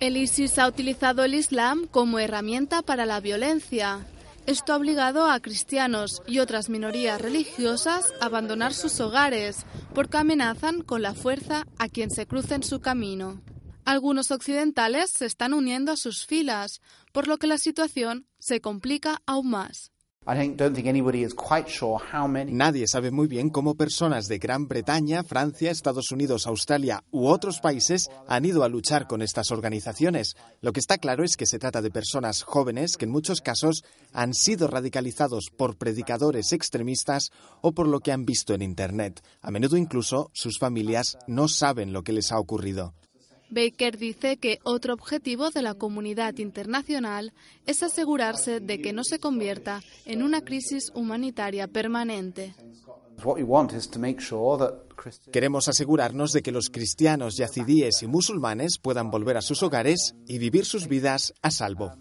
El ISIS ha utilizado el Islam como herramienta para la violencia. Esto ha obligado a cristianos y otras minorías religiosas a abandonar sus hogares porque amenazan con la fuerza a quien se cruce en su camino. Algunos occidentales se están uniendo a sus filas, por lo que la situación se complica aún más. Nadie sabe muy bien cómo personas de Gran Bretaña, Francia, Estados Unidos, Australia u otros países han ido a luchar con estas organizaciones. Lo que está claro es que se trata de personas jóvenes que en muchos casos han sido radicalizados por predicadores extremistas o por lo que han visto en Internet. A menudo incluso sus familias no saben lo que les ha ocurrido. Baker dice que otro objetivo de la comunidad internacional es asegurarse de que no se convierta en una crisis humanitaria permanente. Queremos asegurarnos de que los cristianos, yazidíes y musulmanes puedan volver a sus hogares y vivir sus vidas a salvo.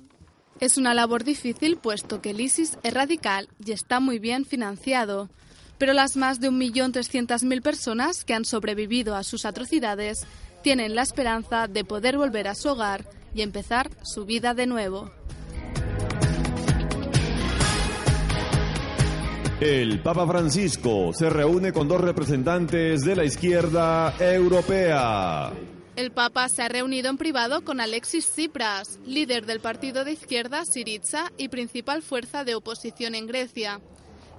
Es una labor difícil puesto que el ISIS es radical y está muy bien financiado. Pero las más de 1.300.000 personas que han sobrevivido a sus atrocidades tienen la esperanza de poder volver a su hogar y empezar su vida de nuevo. El Papa Francisco se reúne con dos representantes de la izquierda europea. El Papa se ha reunido en privado con Alexis Tsipras, líder del partido de izquierda Syriza y principal fuerza de oposición en Grecia.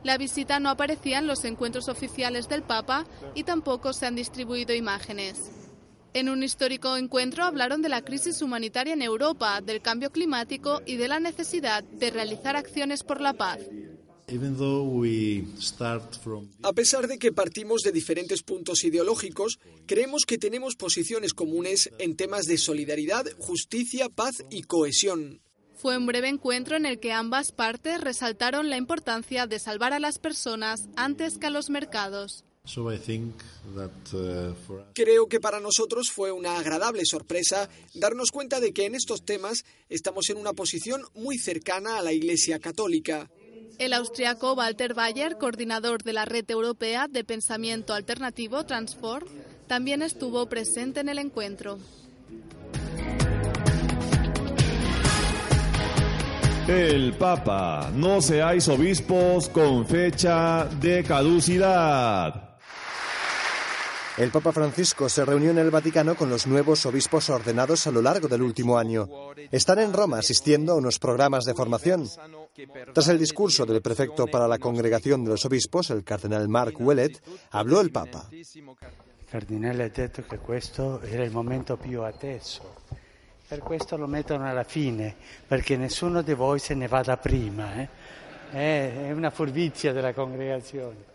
La visita no aparecía en los encuentros oficiales del Papa y tampoco se han distribuido imágenes. En un histórico encuentro hablaron de la crisis humanitaria en Europa, del cambio climático y de la necesidad de realizar acciones por la paz. A pesar de que partimos de diferentes puntos ideológicos, creemos que tenemos posiciones comunes en temas de solidaridad, justicia, paz y cohesión. Fue un breve encuentro en el que ambas partes resaltaron la importancia de salvar a las personas antes que a los mercados. Creo que para nosotros fue una agradable sorpresa darnos cuenta de que en estos temas estamos en una posición muy cercana a la Iglesia Católica. El austriaco Walter Bayer, coordinador de la Red Europea de Pensamiento Alternativo Transform, también estuvo presente en el encuentro. El Papa, no seáis obispos con fecha de caducidad. El Papa Francisco se reunió en el Vaticano con los nuevos obispos ordenados a lo largo del último año. Están en Roma asistiendo a unos programas de formación. Tras el discurso del prefecto para la Congregación de los Obispos, el cardenal Mark Wellet, habló el Papa. Il cardinale ha detto che questo era il momento più atteso. Per questo lo mettono alla fine, perché nessuno di voi se ne vada prima. eh. È è una furbizia della congregazione.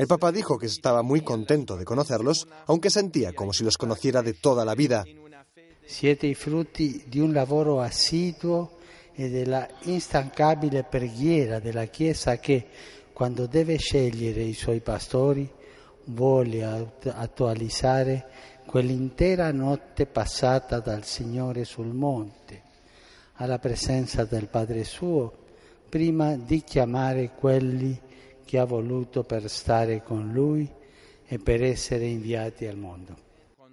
El Papa dijo que estaba muy contento de conocerlos, aunque sentía como si los conociera de toda la vida. Siete i frutti di un lavoro assiduo e della instancabile preghiera della Chiesa che, quando deve scegliere i suoi pastori, vuole attualizzare quell'intera notte passata dal Signore sul monte, alla presenza del Padre suo, prima di chiamare quelli che ha voluto con Lui e inviati al.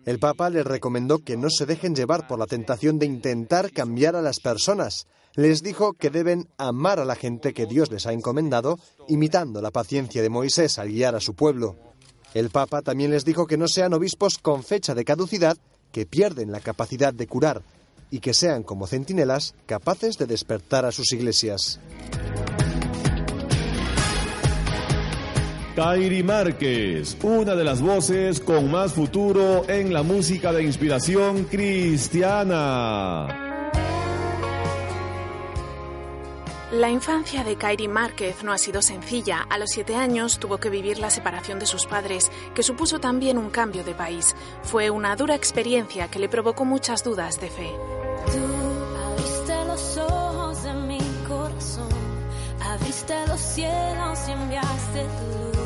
El Papa les recomendó que no se dejen llevar por la tentación de intentar cambiar a las personas. Les dijo que deben amar a la gente que Dios les ha encomendado, imitando la paciencia de Moisés al guiar a su pueblo. El Papa también les dijo que no sean obispos con fecha de caducidad, que pierden la capacidad de curar, y que sean como centinelas capaces de despertar a sus iglesias. Kairi Márquez, una de las voces con más futuro en la música de inspiración cristiana. La infancia de Kairi Márquez no ha sido sencilla. A los siete años tuvo que vivir la separación de sus padres, que supuso también un cambio de país. Fue una dura experiencia que le provocó muchas dudas de fe. Tú abriste los ojos de mi corazón, abriste los cielos y enviaste tu luz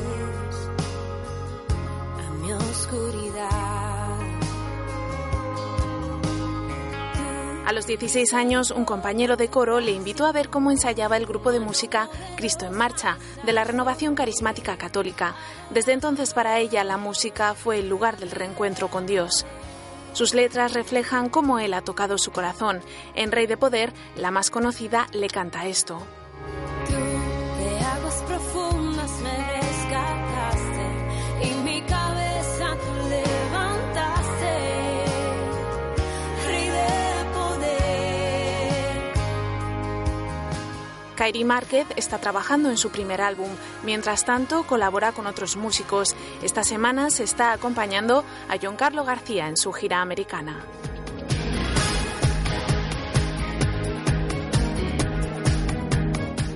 A los 16 años, un compañero de coro le invitó a ver cómo ensayaba el grupo de música Cristo en Marcha, de la Renovación Carismática Católica. Desde entonces para ella la música fue el lugar del reencuentro con Dios. Sus letras reflejan cómo Él ha tocado su corazón. En Rey de Poder, la más conocida le canta esto. De aguas profundas Kairi Márquez está trabajando en su primer álbum. Mientras tanto, colabora con otros músicos. Esta semana se está acompañando a John Carlo García en su gira americana.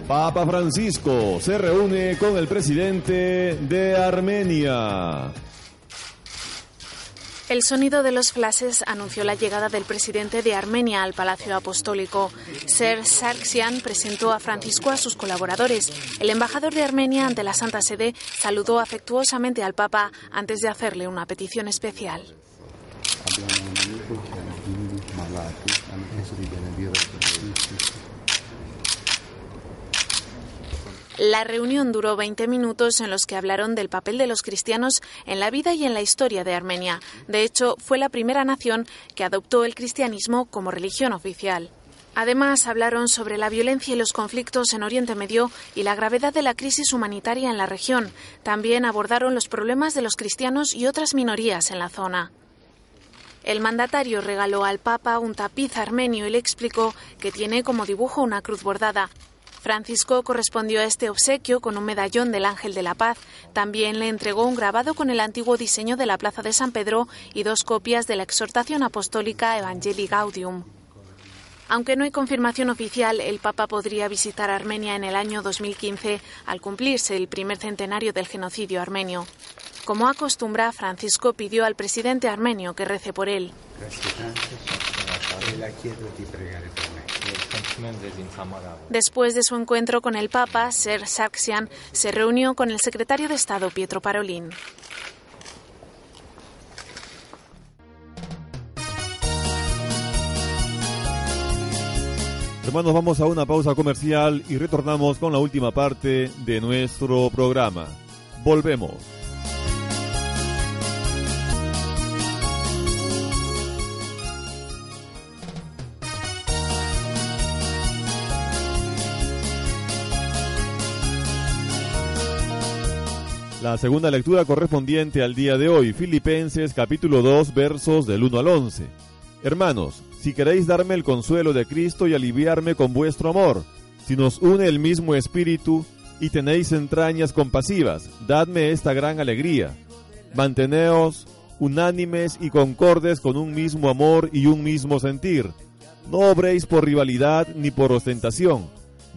Papa Francisco se reúne con el presidente de Armenia. El sonido de los flashes anunció la llegada del presidente de Armenia al Palacio Apostólico. Ser Sargsyan presentó a Francisco a sus colaboradores. El embajador de Armenia ante la Santa Sede saludó afectuosamente al Papa antes de hacerle una petición especial. La reunión duró 20 minutos en los que hablaron del papel de los cristianos en la vida y en la historia de Armenia. De hecho, fue la primera nación que adoptó el cristianismo como religión oficial. Además, hablaron sobre la violencia y los conflictos en Oriente Medio y la gravedad de la crisis humanitaria en la región. También abordaron los problemas de los cristianos y otras minorías en la zona. El mandatario regaló al Papa un tapiz armenio y le explicó que tiene como dibujo una cruz bordada. Francisco correspondió a este obsequio con un medallón del Ángel de la Paz. También le entregó un grabado con el antiguo diseño de la Plaza de San Pedro y dos copias de la exhortación apostólica Evangelii Gaudium. Aunque no hay confirmación oficial, el Papa podría visitar Armenia en el año 2015 al cumplirse el primer centenario del genocidio armenio. Como acostumbra, Francisco pidió al presidente armenio que rece por él. Después de su encuentro con el Papa, Ser Sargsyan se reunió con el secretario de Estado Pietro Parolin. Hermanos, vamos a una pausa comercial y retornamos con la última parte de nuestro programa. Volvemos. La segunda lectura correspondiente al día de hoy, Filipenses capítulo 2 versos del 1 al 11. Hermanos, si queréis darme el consuelo de Cristo y aliviarme con vuestro amor, si nos une el mismo espíritu y tenéis entrañas compasivas, dadme esta gran alegría. Manteneos unánimes y concordes con un mismo amor y un mismo sentir. No obréis por rivalidad ni por ostentación.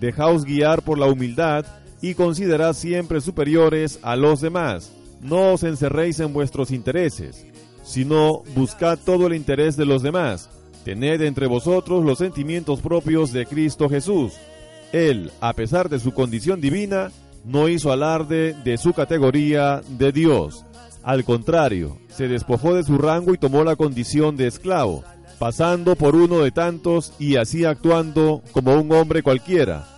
Dejaos guiar por la humildad y considerad siempre superiores a los demás. No os encerréis en vuestros intereses, sino buscad todo el interés de los demás. Tened entre vosotros los sentimientos propios de Cristo Jesús. Él, a pesar de su condición divina, no hizo alarde de su categoría de Dios. Al contrario, se despojó de su rango y tomó la condición de esclavo, pasando por uno de tantos y así actuando como un hombre cualquiera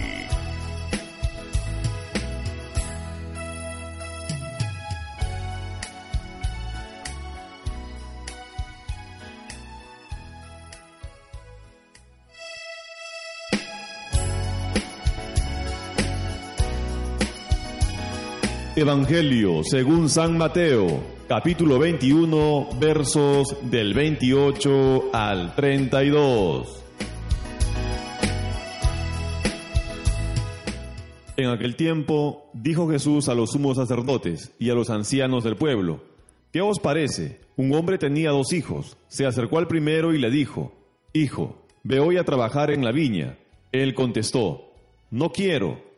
Evangelio según San Mateo, capítulo 21, versos del 28 al 32. En aquel tiempo dijo Jesús a los sumos sacerdotes y a los ancianos del pueblo, ¿qué os parece? Un hombre tenía dos hijos, se acercó al primero y le dijo, Hijo, ve hoy a trabajar en la viña. Él contestó, No quiero.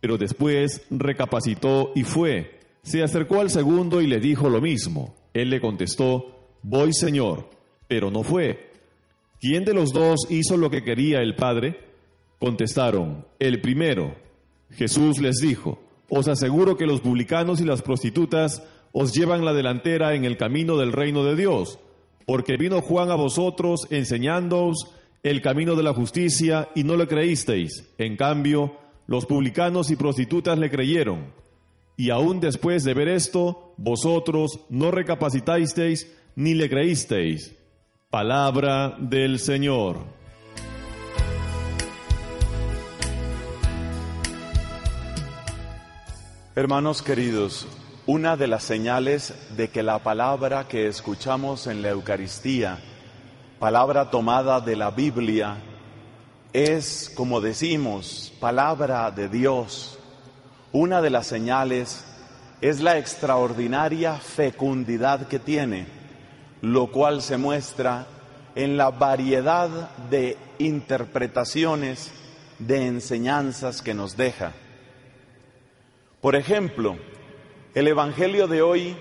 Pero después recapacitó y fue. Se acercó al segundo y le dijo lo mismo. Él le contestó, Voy, Señor, pero no fue. ¿Quién de los dos hizo lo que quería el Padre? Contestaron, el primero. Jesús les dijo, Os aseguro que los publicanos y las prostitutas os llevan la delantera en el camino del reino de Dios, porque vino Juan a vosotros enseñándoos el camino de la justicia y no le creísteis. En cambio, los publicanos y prostitutas le creyeron. Y aún después de ver esto, vosotros no recapacitasteis ni le creísteis. Palabra del Señor. Hermanos queridos, una de las señales de que la palabra que escuchamos en la Eucaristía, palabra tomada de la Biblia, es, como decimos, palabra de Dios. Una de las señales es la extraordinaria fecundidad que tiene, lo cual se muestra en la variedad de interpretaciones, de enseñanzas que nos deja. Por ejemplo, el Evangelio de hoy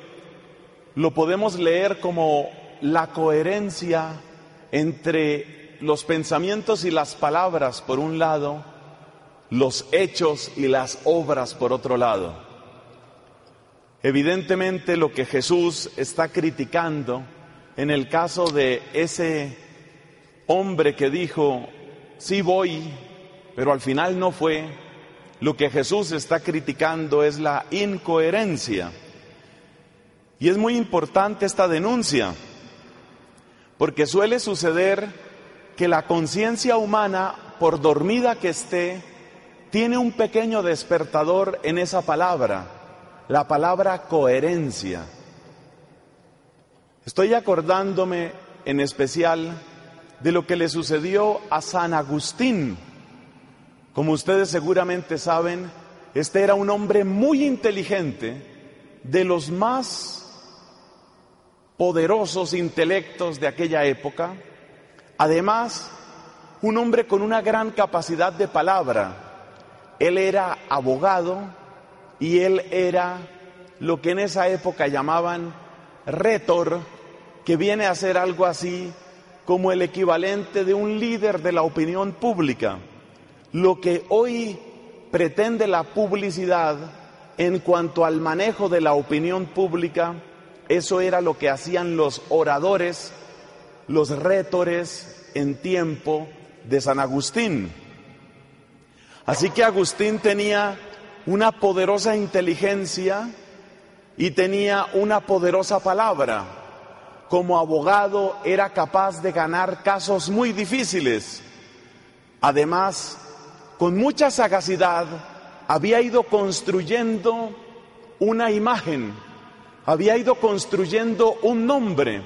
lo podemos leer como la coherencia entre los pensamientos y las palabras por un lado, los hechos y las obras por otro lado. Evidentemente lo que Jesús está criticando en el caso de ese hombre que dijo, sí voy, pero al final no fue, lo que Jesús está criticando es la incoherencia. Y es muy importante esta denuncia, porque suele suceder que la conciencia humana, por dormida que esté, tiene un pequeño despertador en esa palabra, la palabra coherencia. Estoy acordándome en especial de lo que le sucedió a San Agustín. Como ustedes seguramente saben, este era un hombre muy inteligente, de los más poderosos intelectos de aquella época, además un hombre con una gran capacidad de palabra. Él era abogado y él era lo que en esa época llamaban retor, que viene a ser algo así como el equivalente de un líder de la opinión pública. Lo que hoy pretende la publicidad en cuanto al manejo de la opinión pública, eso era lo que hacían los oradores, los retores en tiempo de San Agustín. Así que Agustín tenía una poderosa inteligencia y tenía una poderosa palabra. Como abogado era capaz de ganar casos muy difíciles. Además, con mucha sagacidad, había ido construyendo una imagen, había ido construyendo un nombre.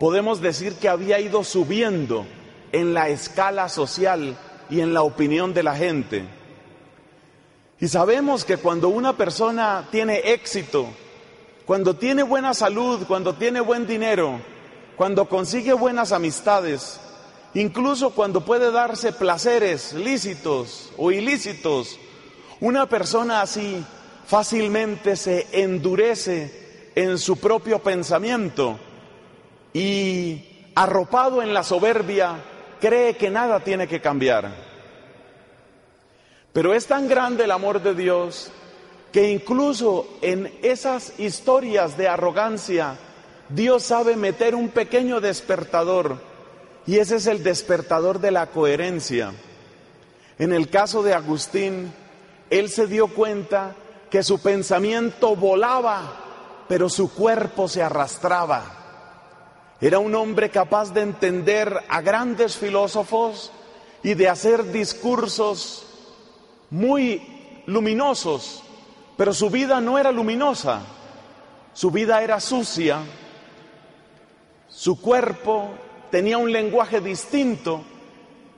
Podemos decir que había ido subiendo en la escala social y en la opinión de la gente. Y sabemos que cuando una persona tiene éxito, cuando tiene buena salud, cuando tiene buen dinero, cuando consigue buenas amistades, incluso cuando puede darse placeres lícitos o ilícitos, una persona así fácilmente se endurece en su propio pensamiento y arropado en la soberbia cree que nada tiene que cambiar. Pero es tan grande el amor de Dios que incluso en esas historias de arrogancia, Dios sabe meter un pequeño despertador y ese es el despertador de la coherencia. En el caso de Agustín, él se dio cuenta que su pensamiento volaba, pero su cuerpo se arrastraba. Era un hombre capaz de entender a grandes filósofos y de hacer discursos muy luminosos, pero su vida no era luminosa, su vida era sucia, su cuerpo tenía un lenguaje distinto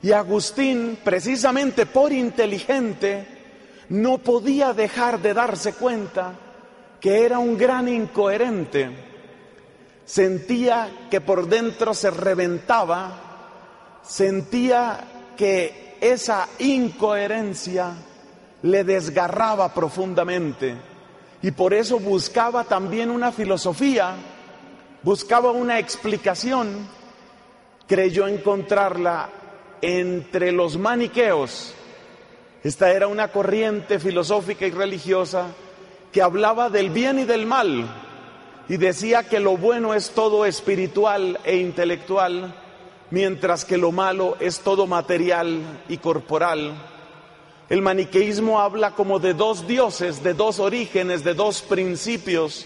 y Agustín, precisamente por inteligente, no podía dejar de darse cuenta que era un gran incoherente. Sentía que por dentro se reventaba, sentía que esa incoherencia le desgarraba profundamente. Y por eso buscaba también una filosofía, buscaba una explicación, creyó encontrarla entre los maniqueos. Esta era una corriente filosófica y religiosa que hablaba del bien y del mal y decía que lo bueno es todo espiritual e intelectual, mientras que lo malo es todo material y corporal. El maniqueísmo habla como de dos dioses, de dos orígenes, de dos principios.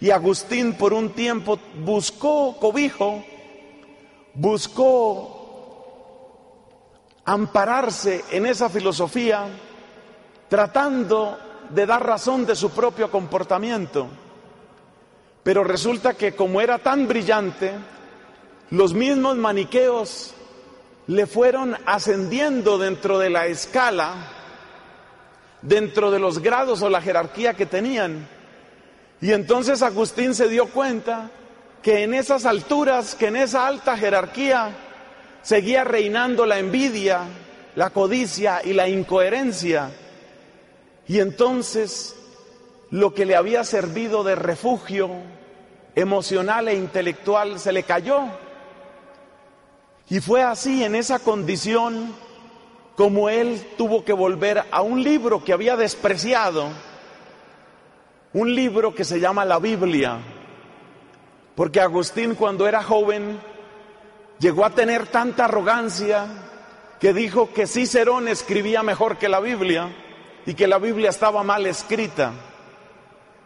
Y Agustín por un tiempo buscó cobijo, buscó ampararse en esa filosofía, tratando de dar razón de su propio comportamiento. Pero resulta que como era tan brillante, los mismos maniqueos le fueron ascendiendo dentro de la escala, dentro de los grados o la jerarquía que tenían. Y entonces Agustín se dio cuenta que en esas alturas, que en esa alta jerarquía, seguía reinando la envidia, la codicia y la incoherencia. Y entonces lo que le había servido de refugio emocional e intelectual se le cayó. Y fue así, en esa condición, como él tuvo que volver a un libro que había despreciado, un libro que se llama la Biblia, porque Agustín cuando era joven llegó a tener tanta arrogancia que dijo que Cicerón escribía mejor que la Biblia y que la Biblia estaba mal escrita.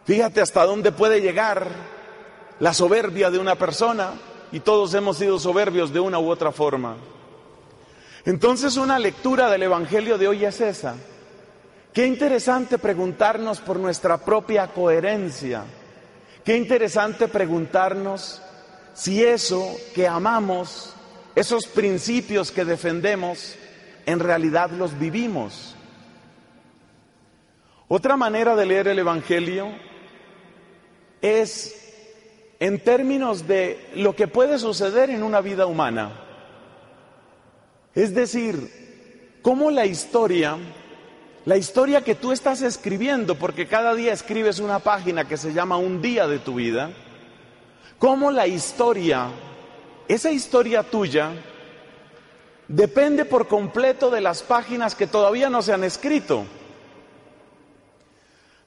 Fíjate hasta dónde puede llegar la soberbia de una persona y todos hemos sido soberbios de una u otra forma. Entonces una lectura del Evangelio de hoy es esa. Qué interesante preguntarnos por nuestra propia coherencia. Qué interesante preguntarnos si eso que amamos, esos principios que defendemos, en realidad los vivimos. Otra manera de leer el Evangelio es en términos de lo que puede suceder en una vida humana. Es decir, cómo la historia, la historia que tú estás escribiendo, porque cada día escribes una página que se llama un día de tu vida, cómo la historia, esa historia tuya, depende por completo de las páginas que todavía no se han escrito.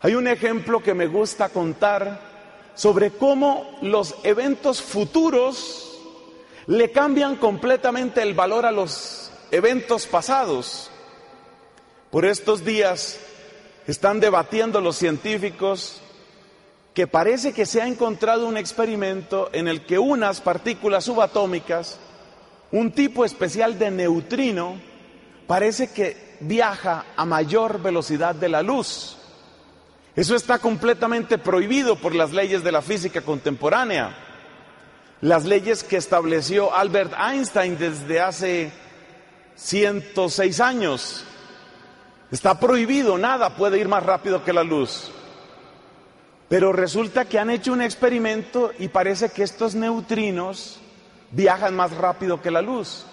Hay un ejemplo que me gusta contar sobre cómo los eventos futuros le cambian completamente el valor a los eventos pasados. Por estos días están debatiendo los científicos que parece que se ha encontrado un experimento en el que unas partículas subatómicas, un tipo especial de neutrino, parece que viaja a mayor velocidad de la luz. Eso está completamente prohibido por las leyes de la física contemporánea, las leyes que estableció Albert Einstein desde hace 106 años. Está prohibido, nada puede ir más rápido que la luz. Pero resulta que han hecho un experimento y parece que estos neutrinos viajan más rápido que la luz.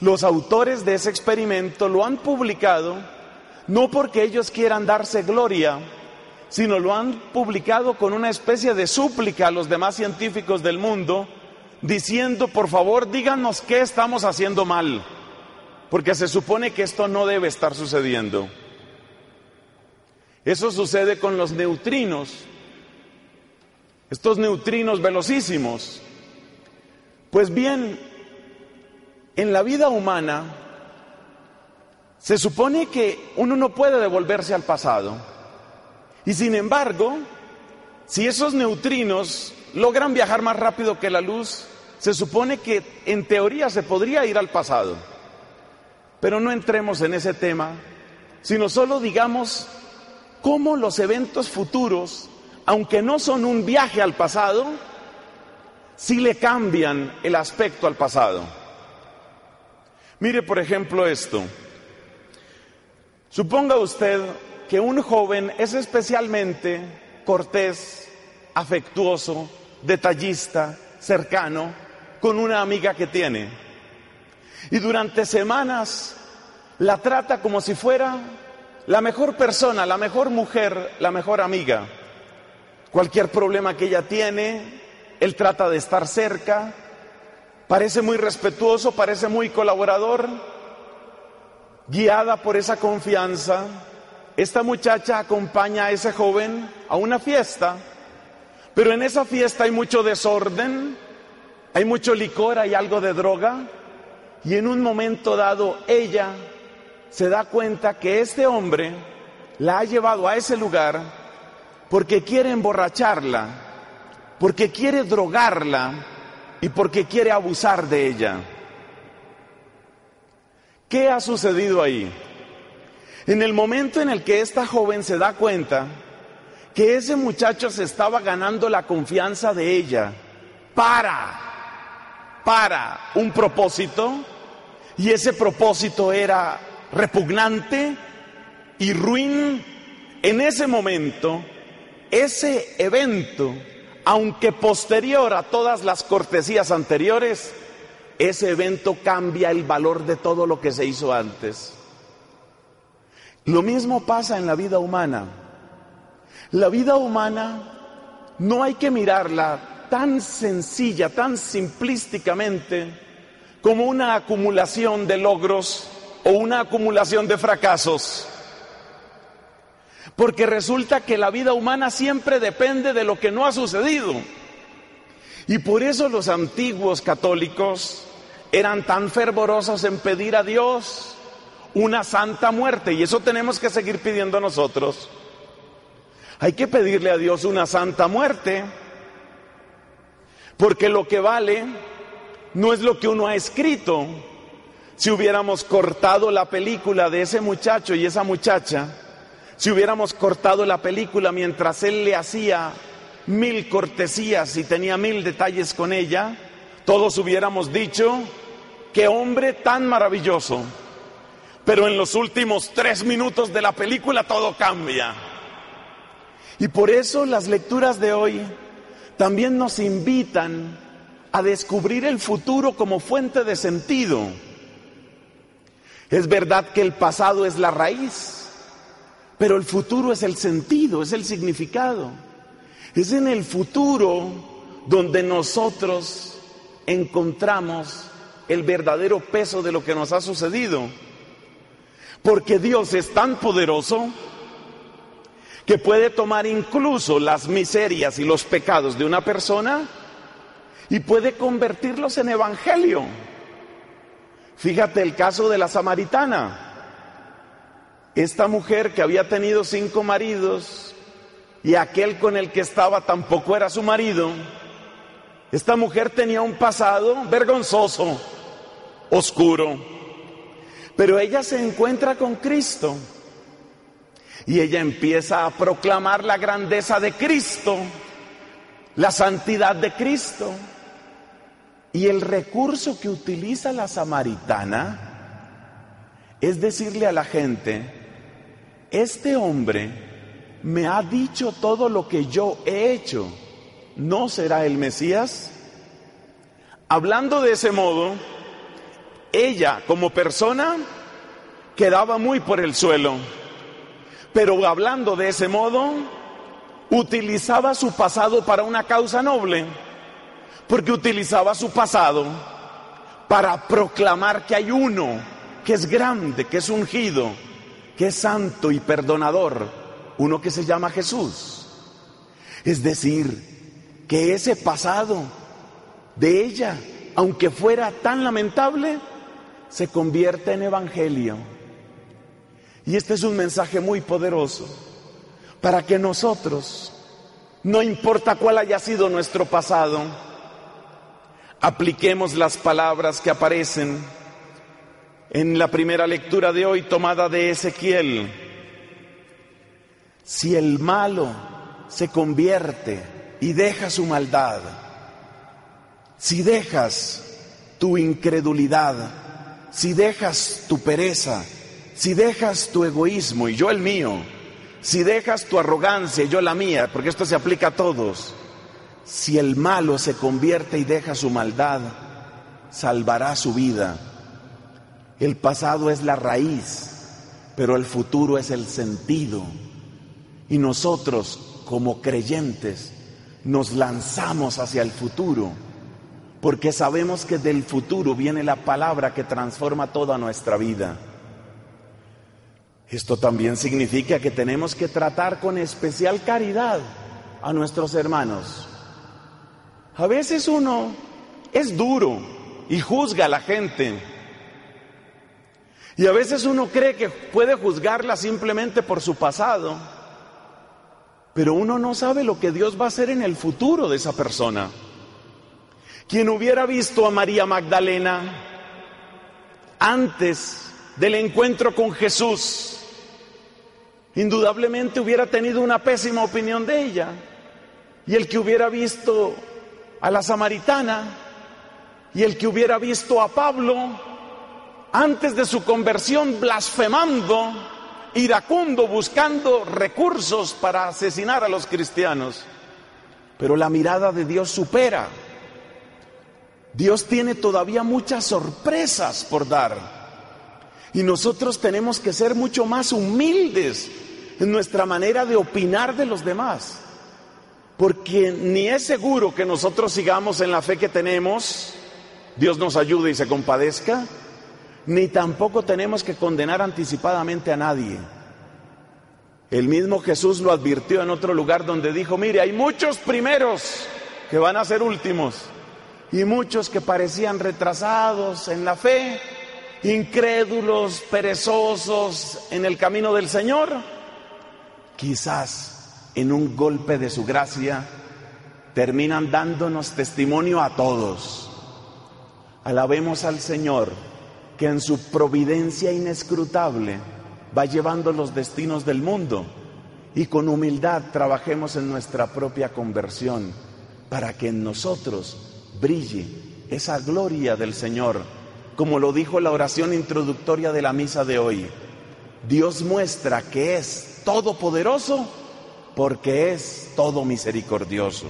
Los autores de ese experimento lo han publicado no porque ellos quieran darse gloria, sino lo han publicado con una especie de súplica a los demás científicos del mundo, diciendo, por favor, díganos qué estamos haciendo mal, porque se supone que esto no debe estar sucediendo. Eso sucede con los neutrinos, estos neutrinos velocísimos. Pues bien, en la vida humana se supone que uno no puede devolverse al pasado. Y sin embargo, si esos neutrinos logran viajar más rápido que la luz, se supone que en teoría se podría ir al pasado. Pero no entremos en ese tema, sino solo digamos cómo los eventos futuros, aunque no son un viaje al pasado, sí le cambian el aspecto al pasado. Mire, por ejemplo, esto. Suponga usted que un joven es especialmente cortés, afectuoso, detallista, cercano, con una amiga que tiene. Y durante semanas la trata como si fuera la mejor persona, la mejor mujer, la mejor amiga. Cualquier problema que ella tiene, él trata de estar cerca, parece muy respetuoso, parece muy colaborador. Guiada por esa confianza, esta muchacha acompaña a ese joven a una fiesta, pero en esa fiesta hay mucho desorden, hay mucho licor, hay algo de droga, y en un momento dado ella se da cuenta que este hombre la ha llevado a ese lugar porque quiere emborracharla, porque quiere drogarla y porque quiere abusar de ella. ¿Qué ha sucedido ahí? En el momento en el que esta joven se da cuenta que ese muchacho se estaba ganando la confianza de ella para, para un propósito, y ese propósito era repugnante y ruin, en ese momento, ese evento, aunque posterior a todas las cortesías anteriores, ese evento cambia el valor de todo lo que se hizo antes. Lo mismo pasa en la vida humana. La vida humana no hay que mirarla tan sencilla, tan simplísticamente, como una acumulación de logros o una acumulación de fracasos. Porque resulta que la vida humana siempre depende de lo que no ha sucedido. Y por eso los antiguos católicos eran tan fervorosos en pedir a Dios una santa muerte. Y eso tenemos que seguir pidiendo nosotros. Hay que pedirle a Dios una santa muerte. Porque lo que vale no es lo que uno ha escrito. Si hubiéramos cortado la película de ese muchacho y esa muchacha, si hubiéramos cortado la película mientras él le hacía mil cortesías y tenía mil detalles con ella, todos hubiéramos dicho, qué hombre tan maravilloso. Pero en los últimos tres minutos de la película todo cambia. Y por eso las lecturas de hoy también nos invitan a descubrir el futuro como fuente de sentido. Es verdad que el pasado es la raíz, pero el futuro es el sentido, es el significado. Es en el futuro donde nosotros encontramos el verdadero peso de lo que nos ha sucedido. Porque Dios es tan poderoso que puede tomar incluso las miserias y los pecados de una persona y puede convertirlos en evangelio. Fíjate el caso de la samaritana. Esta mujer que había tenido cinco maridos, y aquel con el que estaba tampoco era su marido, esta mujer tenía un pasado vergonzoso, oscuro, pero ella se encuentra con Cristo y ella empieza a proclamar la grandeza de Cristo, la santidad de Cristo. Y el recurso que utiliza la samaritana es decirle a la gente, este hombre me ha dicho todo lo que yo he hecho, ¿no será el Mesías? Hablando de ese modo, ella como persona quedaba muy por el suelo, pero hablando de ese modo, utilizaba su pasado para una causa noble, porque utilizaba su pasado para proclamar que hay uno que es grande, que es ungido, que es santo y perdonador, uno que se llama Jesús. Es decir, que ese pasado de ella, aunque fuera tan lamentable, se convierte en evangelio. Y este es un mensaje muy poderoso para que nosotros, no importa cuál haya sido nuestro pasado, apliquemos las palabras que aparecen en la primera lectura de hoy tomada de Ezequiel. Si el malo se convierte y deja su maldad, si dejas tu incredulidad, si dejas tu pereza, si dejas tu egoísmo y yo el mío, si dejas tu arrogancia y yo la mía, porque esto se aplica a todos, si el malo se convierte y deja su maldad, salvará su vida. El pasado es la raíz, pero el futuro es el sentido. Y nosotros, como creyentes, nos lanzamos hacia el futuro, porque sabemos que del futuro viene la palabra que transforma toda nuestra vida. Esto también significa que tenemos que tratar con especial caridad a nuestros hermanos. A veces uno es duro y juzga a la gente. Y a veces uno cree que puede juzgarla simplemente por su pasado. Pero uno no sabe lo que Dios va a hacer en el futuro de esa persona. Quien hubiera visto a María Magdalena antes del encuentro con Jesús, indudablemente hubiera tenido una pésima opinión de ella. Y el que hubiera visto a la samaritana y el que hubiera visto a Pablo antes de su conversión blasfemando, iracundo, buscando recursos para asesinar a los cristianos. Pero la mirada de Dios supera. Dios tiene todavía muchas sorpresas por dar. Y nosotros tenemos que ser mucho más humildes en nuestra manera de opinar de los demás. Porque ni es seguro que nosotros sigamos en la fe que tenemos, Dios nos ayude y se compadezca, ni tampoco tenemos que condenar anticipadamente a nadie. El mismo Jesús lo advirtió en otro lugar donde dijo, mire, hay muchos primeros que van a ser últimos y muchos que parecían retrasados en la fe, incrédulos, perezosos en el camino del Señor. Quizás en un golpe de su gracia terminan dándonos testimonio a todos. Alabemos al Señor que en su providencia inescrutable va llevando los destinos del mundo y con humildad trabajemos en nuestra propia conversión para que en nosotros brille esa gloria del Señor, como lo dijo la oración introductoria de la misa de hoy. Dios muestra que es todopoderoso porque es todo misericordioso.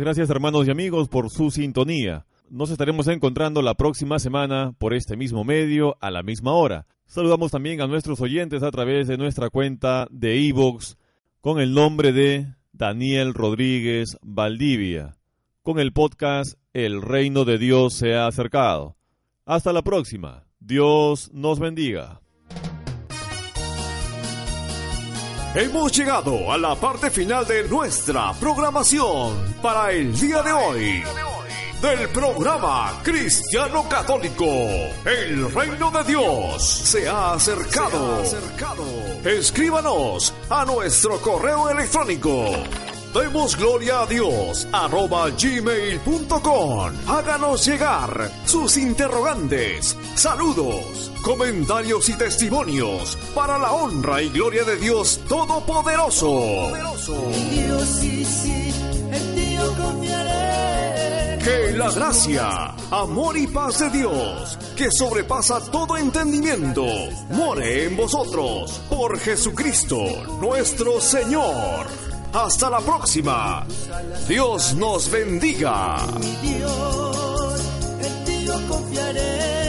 Gracias hermanos y amigos por su sintonía. Nos estaremos encontrando la próxima semana por este mismo medio a la misma hora. Saludamos también a nuestros oyentes a través de nuestra cuenta de iVoox con el nombre de Daniel Rodríguez Valdivia, con el podcast El reino de Dios se ha acercado. Hasta la próxima. Dios nos bendiga. Hemos llegado a la parte final de nuestra programación para el día de hoy. Del programa Cristiano Católico, el reino de Dios se ha acercado. Escríbanos a nuestro correo electrónico Demos gloria a Dios arroba gmail.com. Háganos llegar sus interrogantes, saludos, comentarios y testimonios para la honra y gloria de Dios Todopoderoso. Confiaré. Que la gracia, amor y paz de Dios, que sobrepasa todo entendimiento, more en vosotros por Jesucristo nuestro Señor. Hasta la próxima. Dios nos bendiga. Mi Dios, en ti yo confiaré.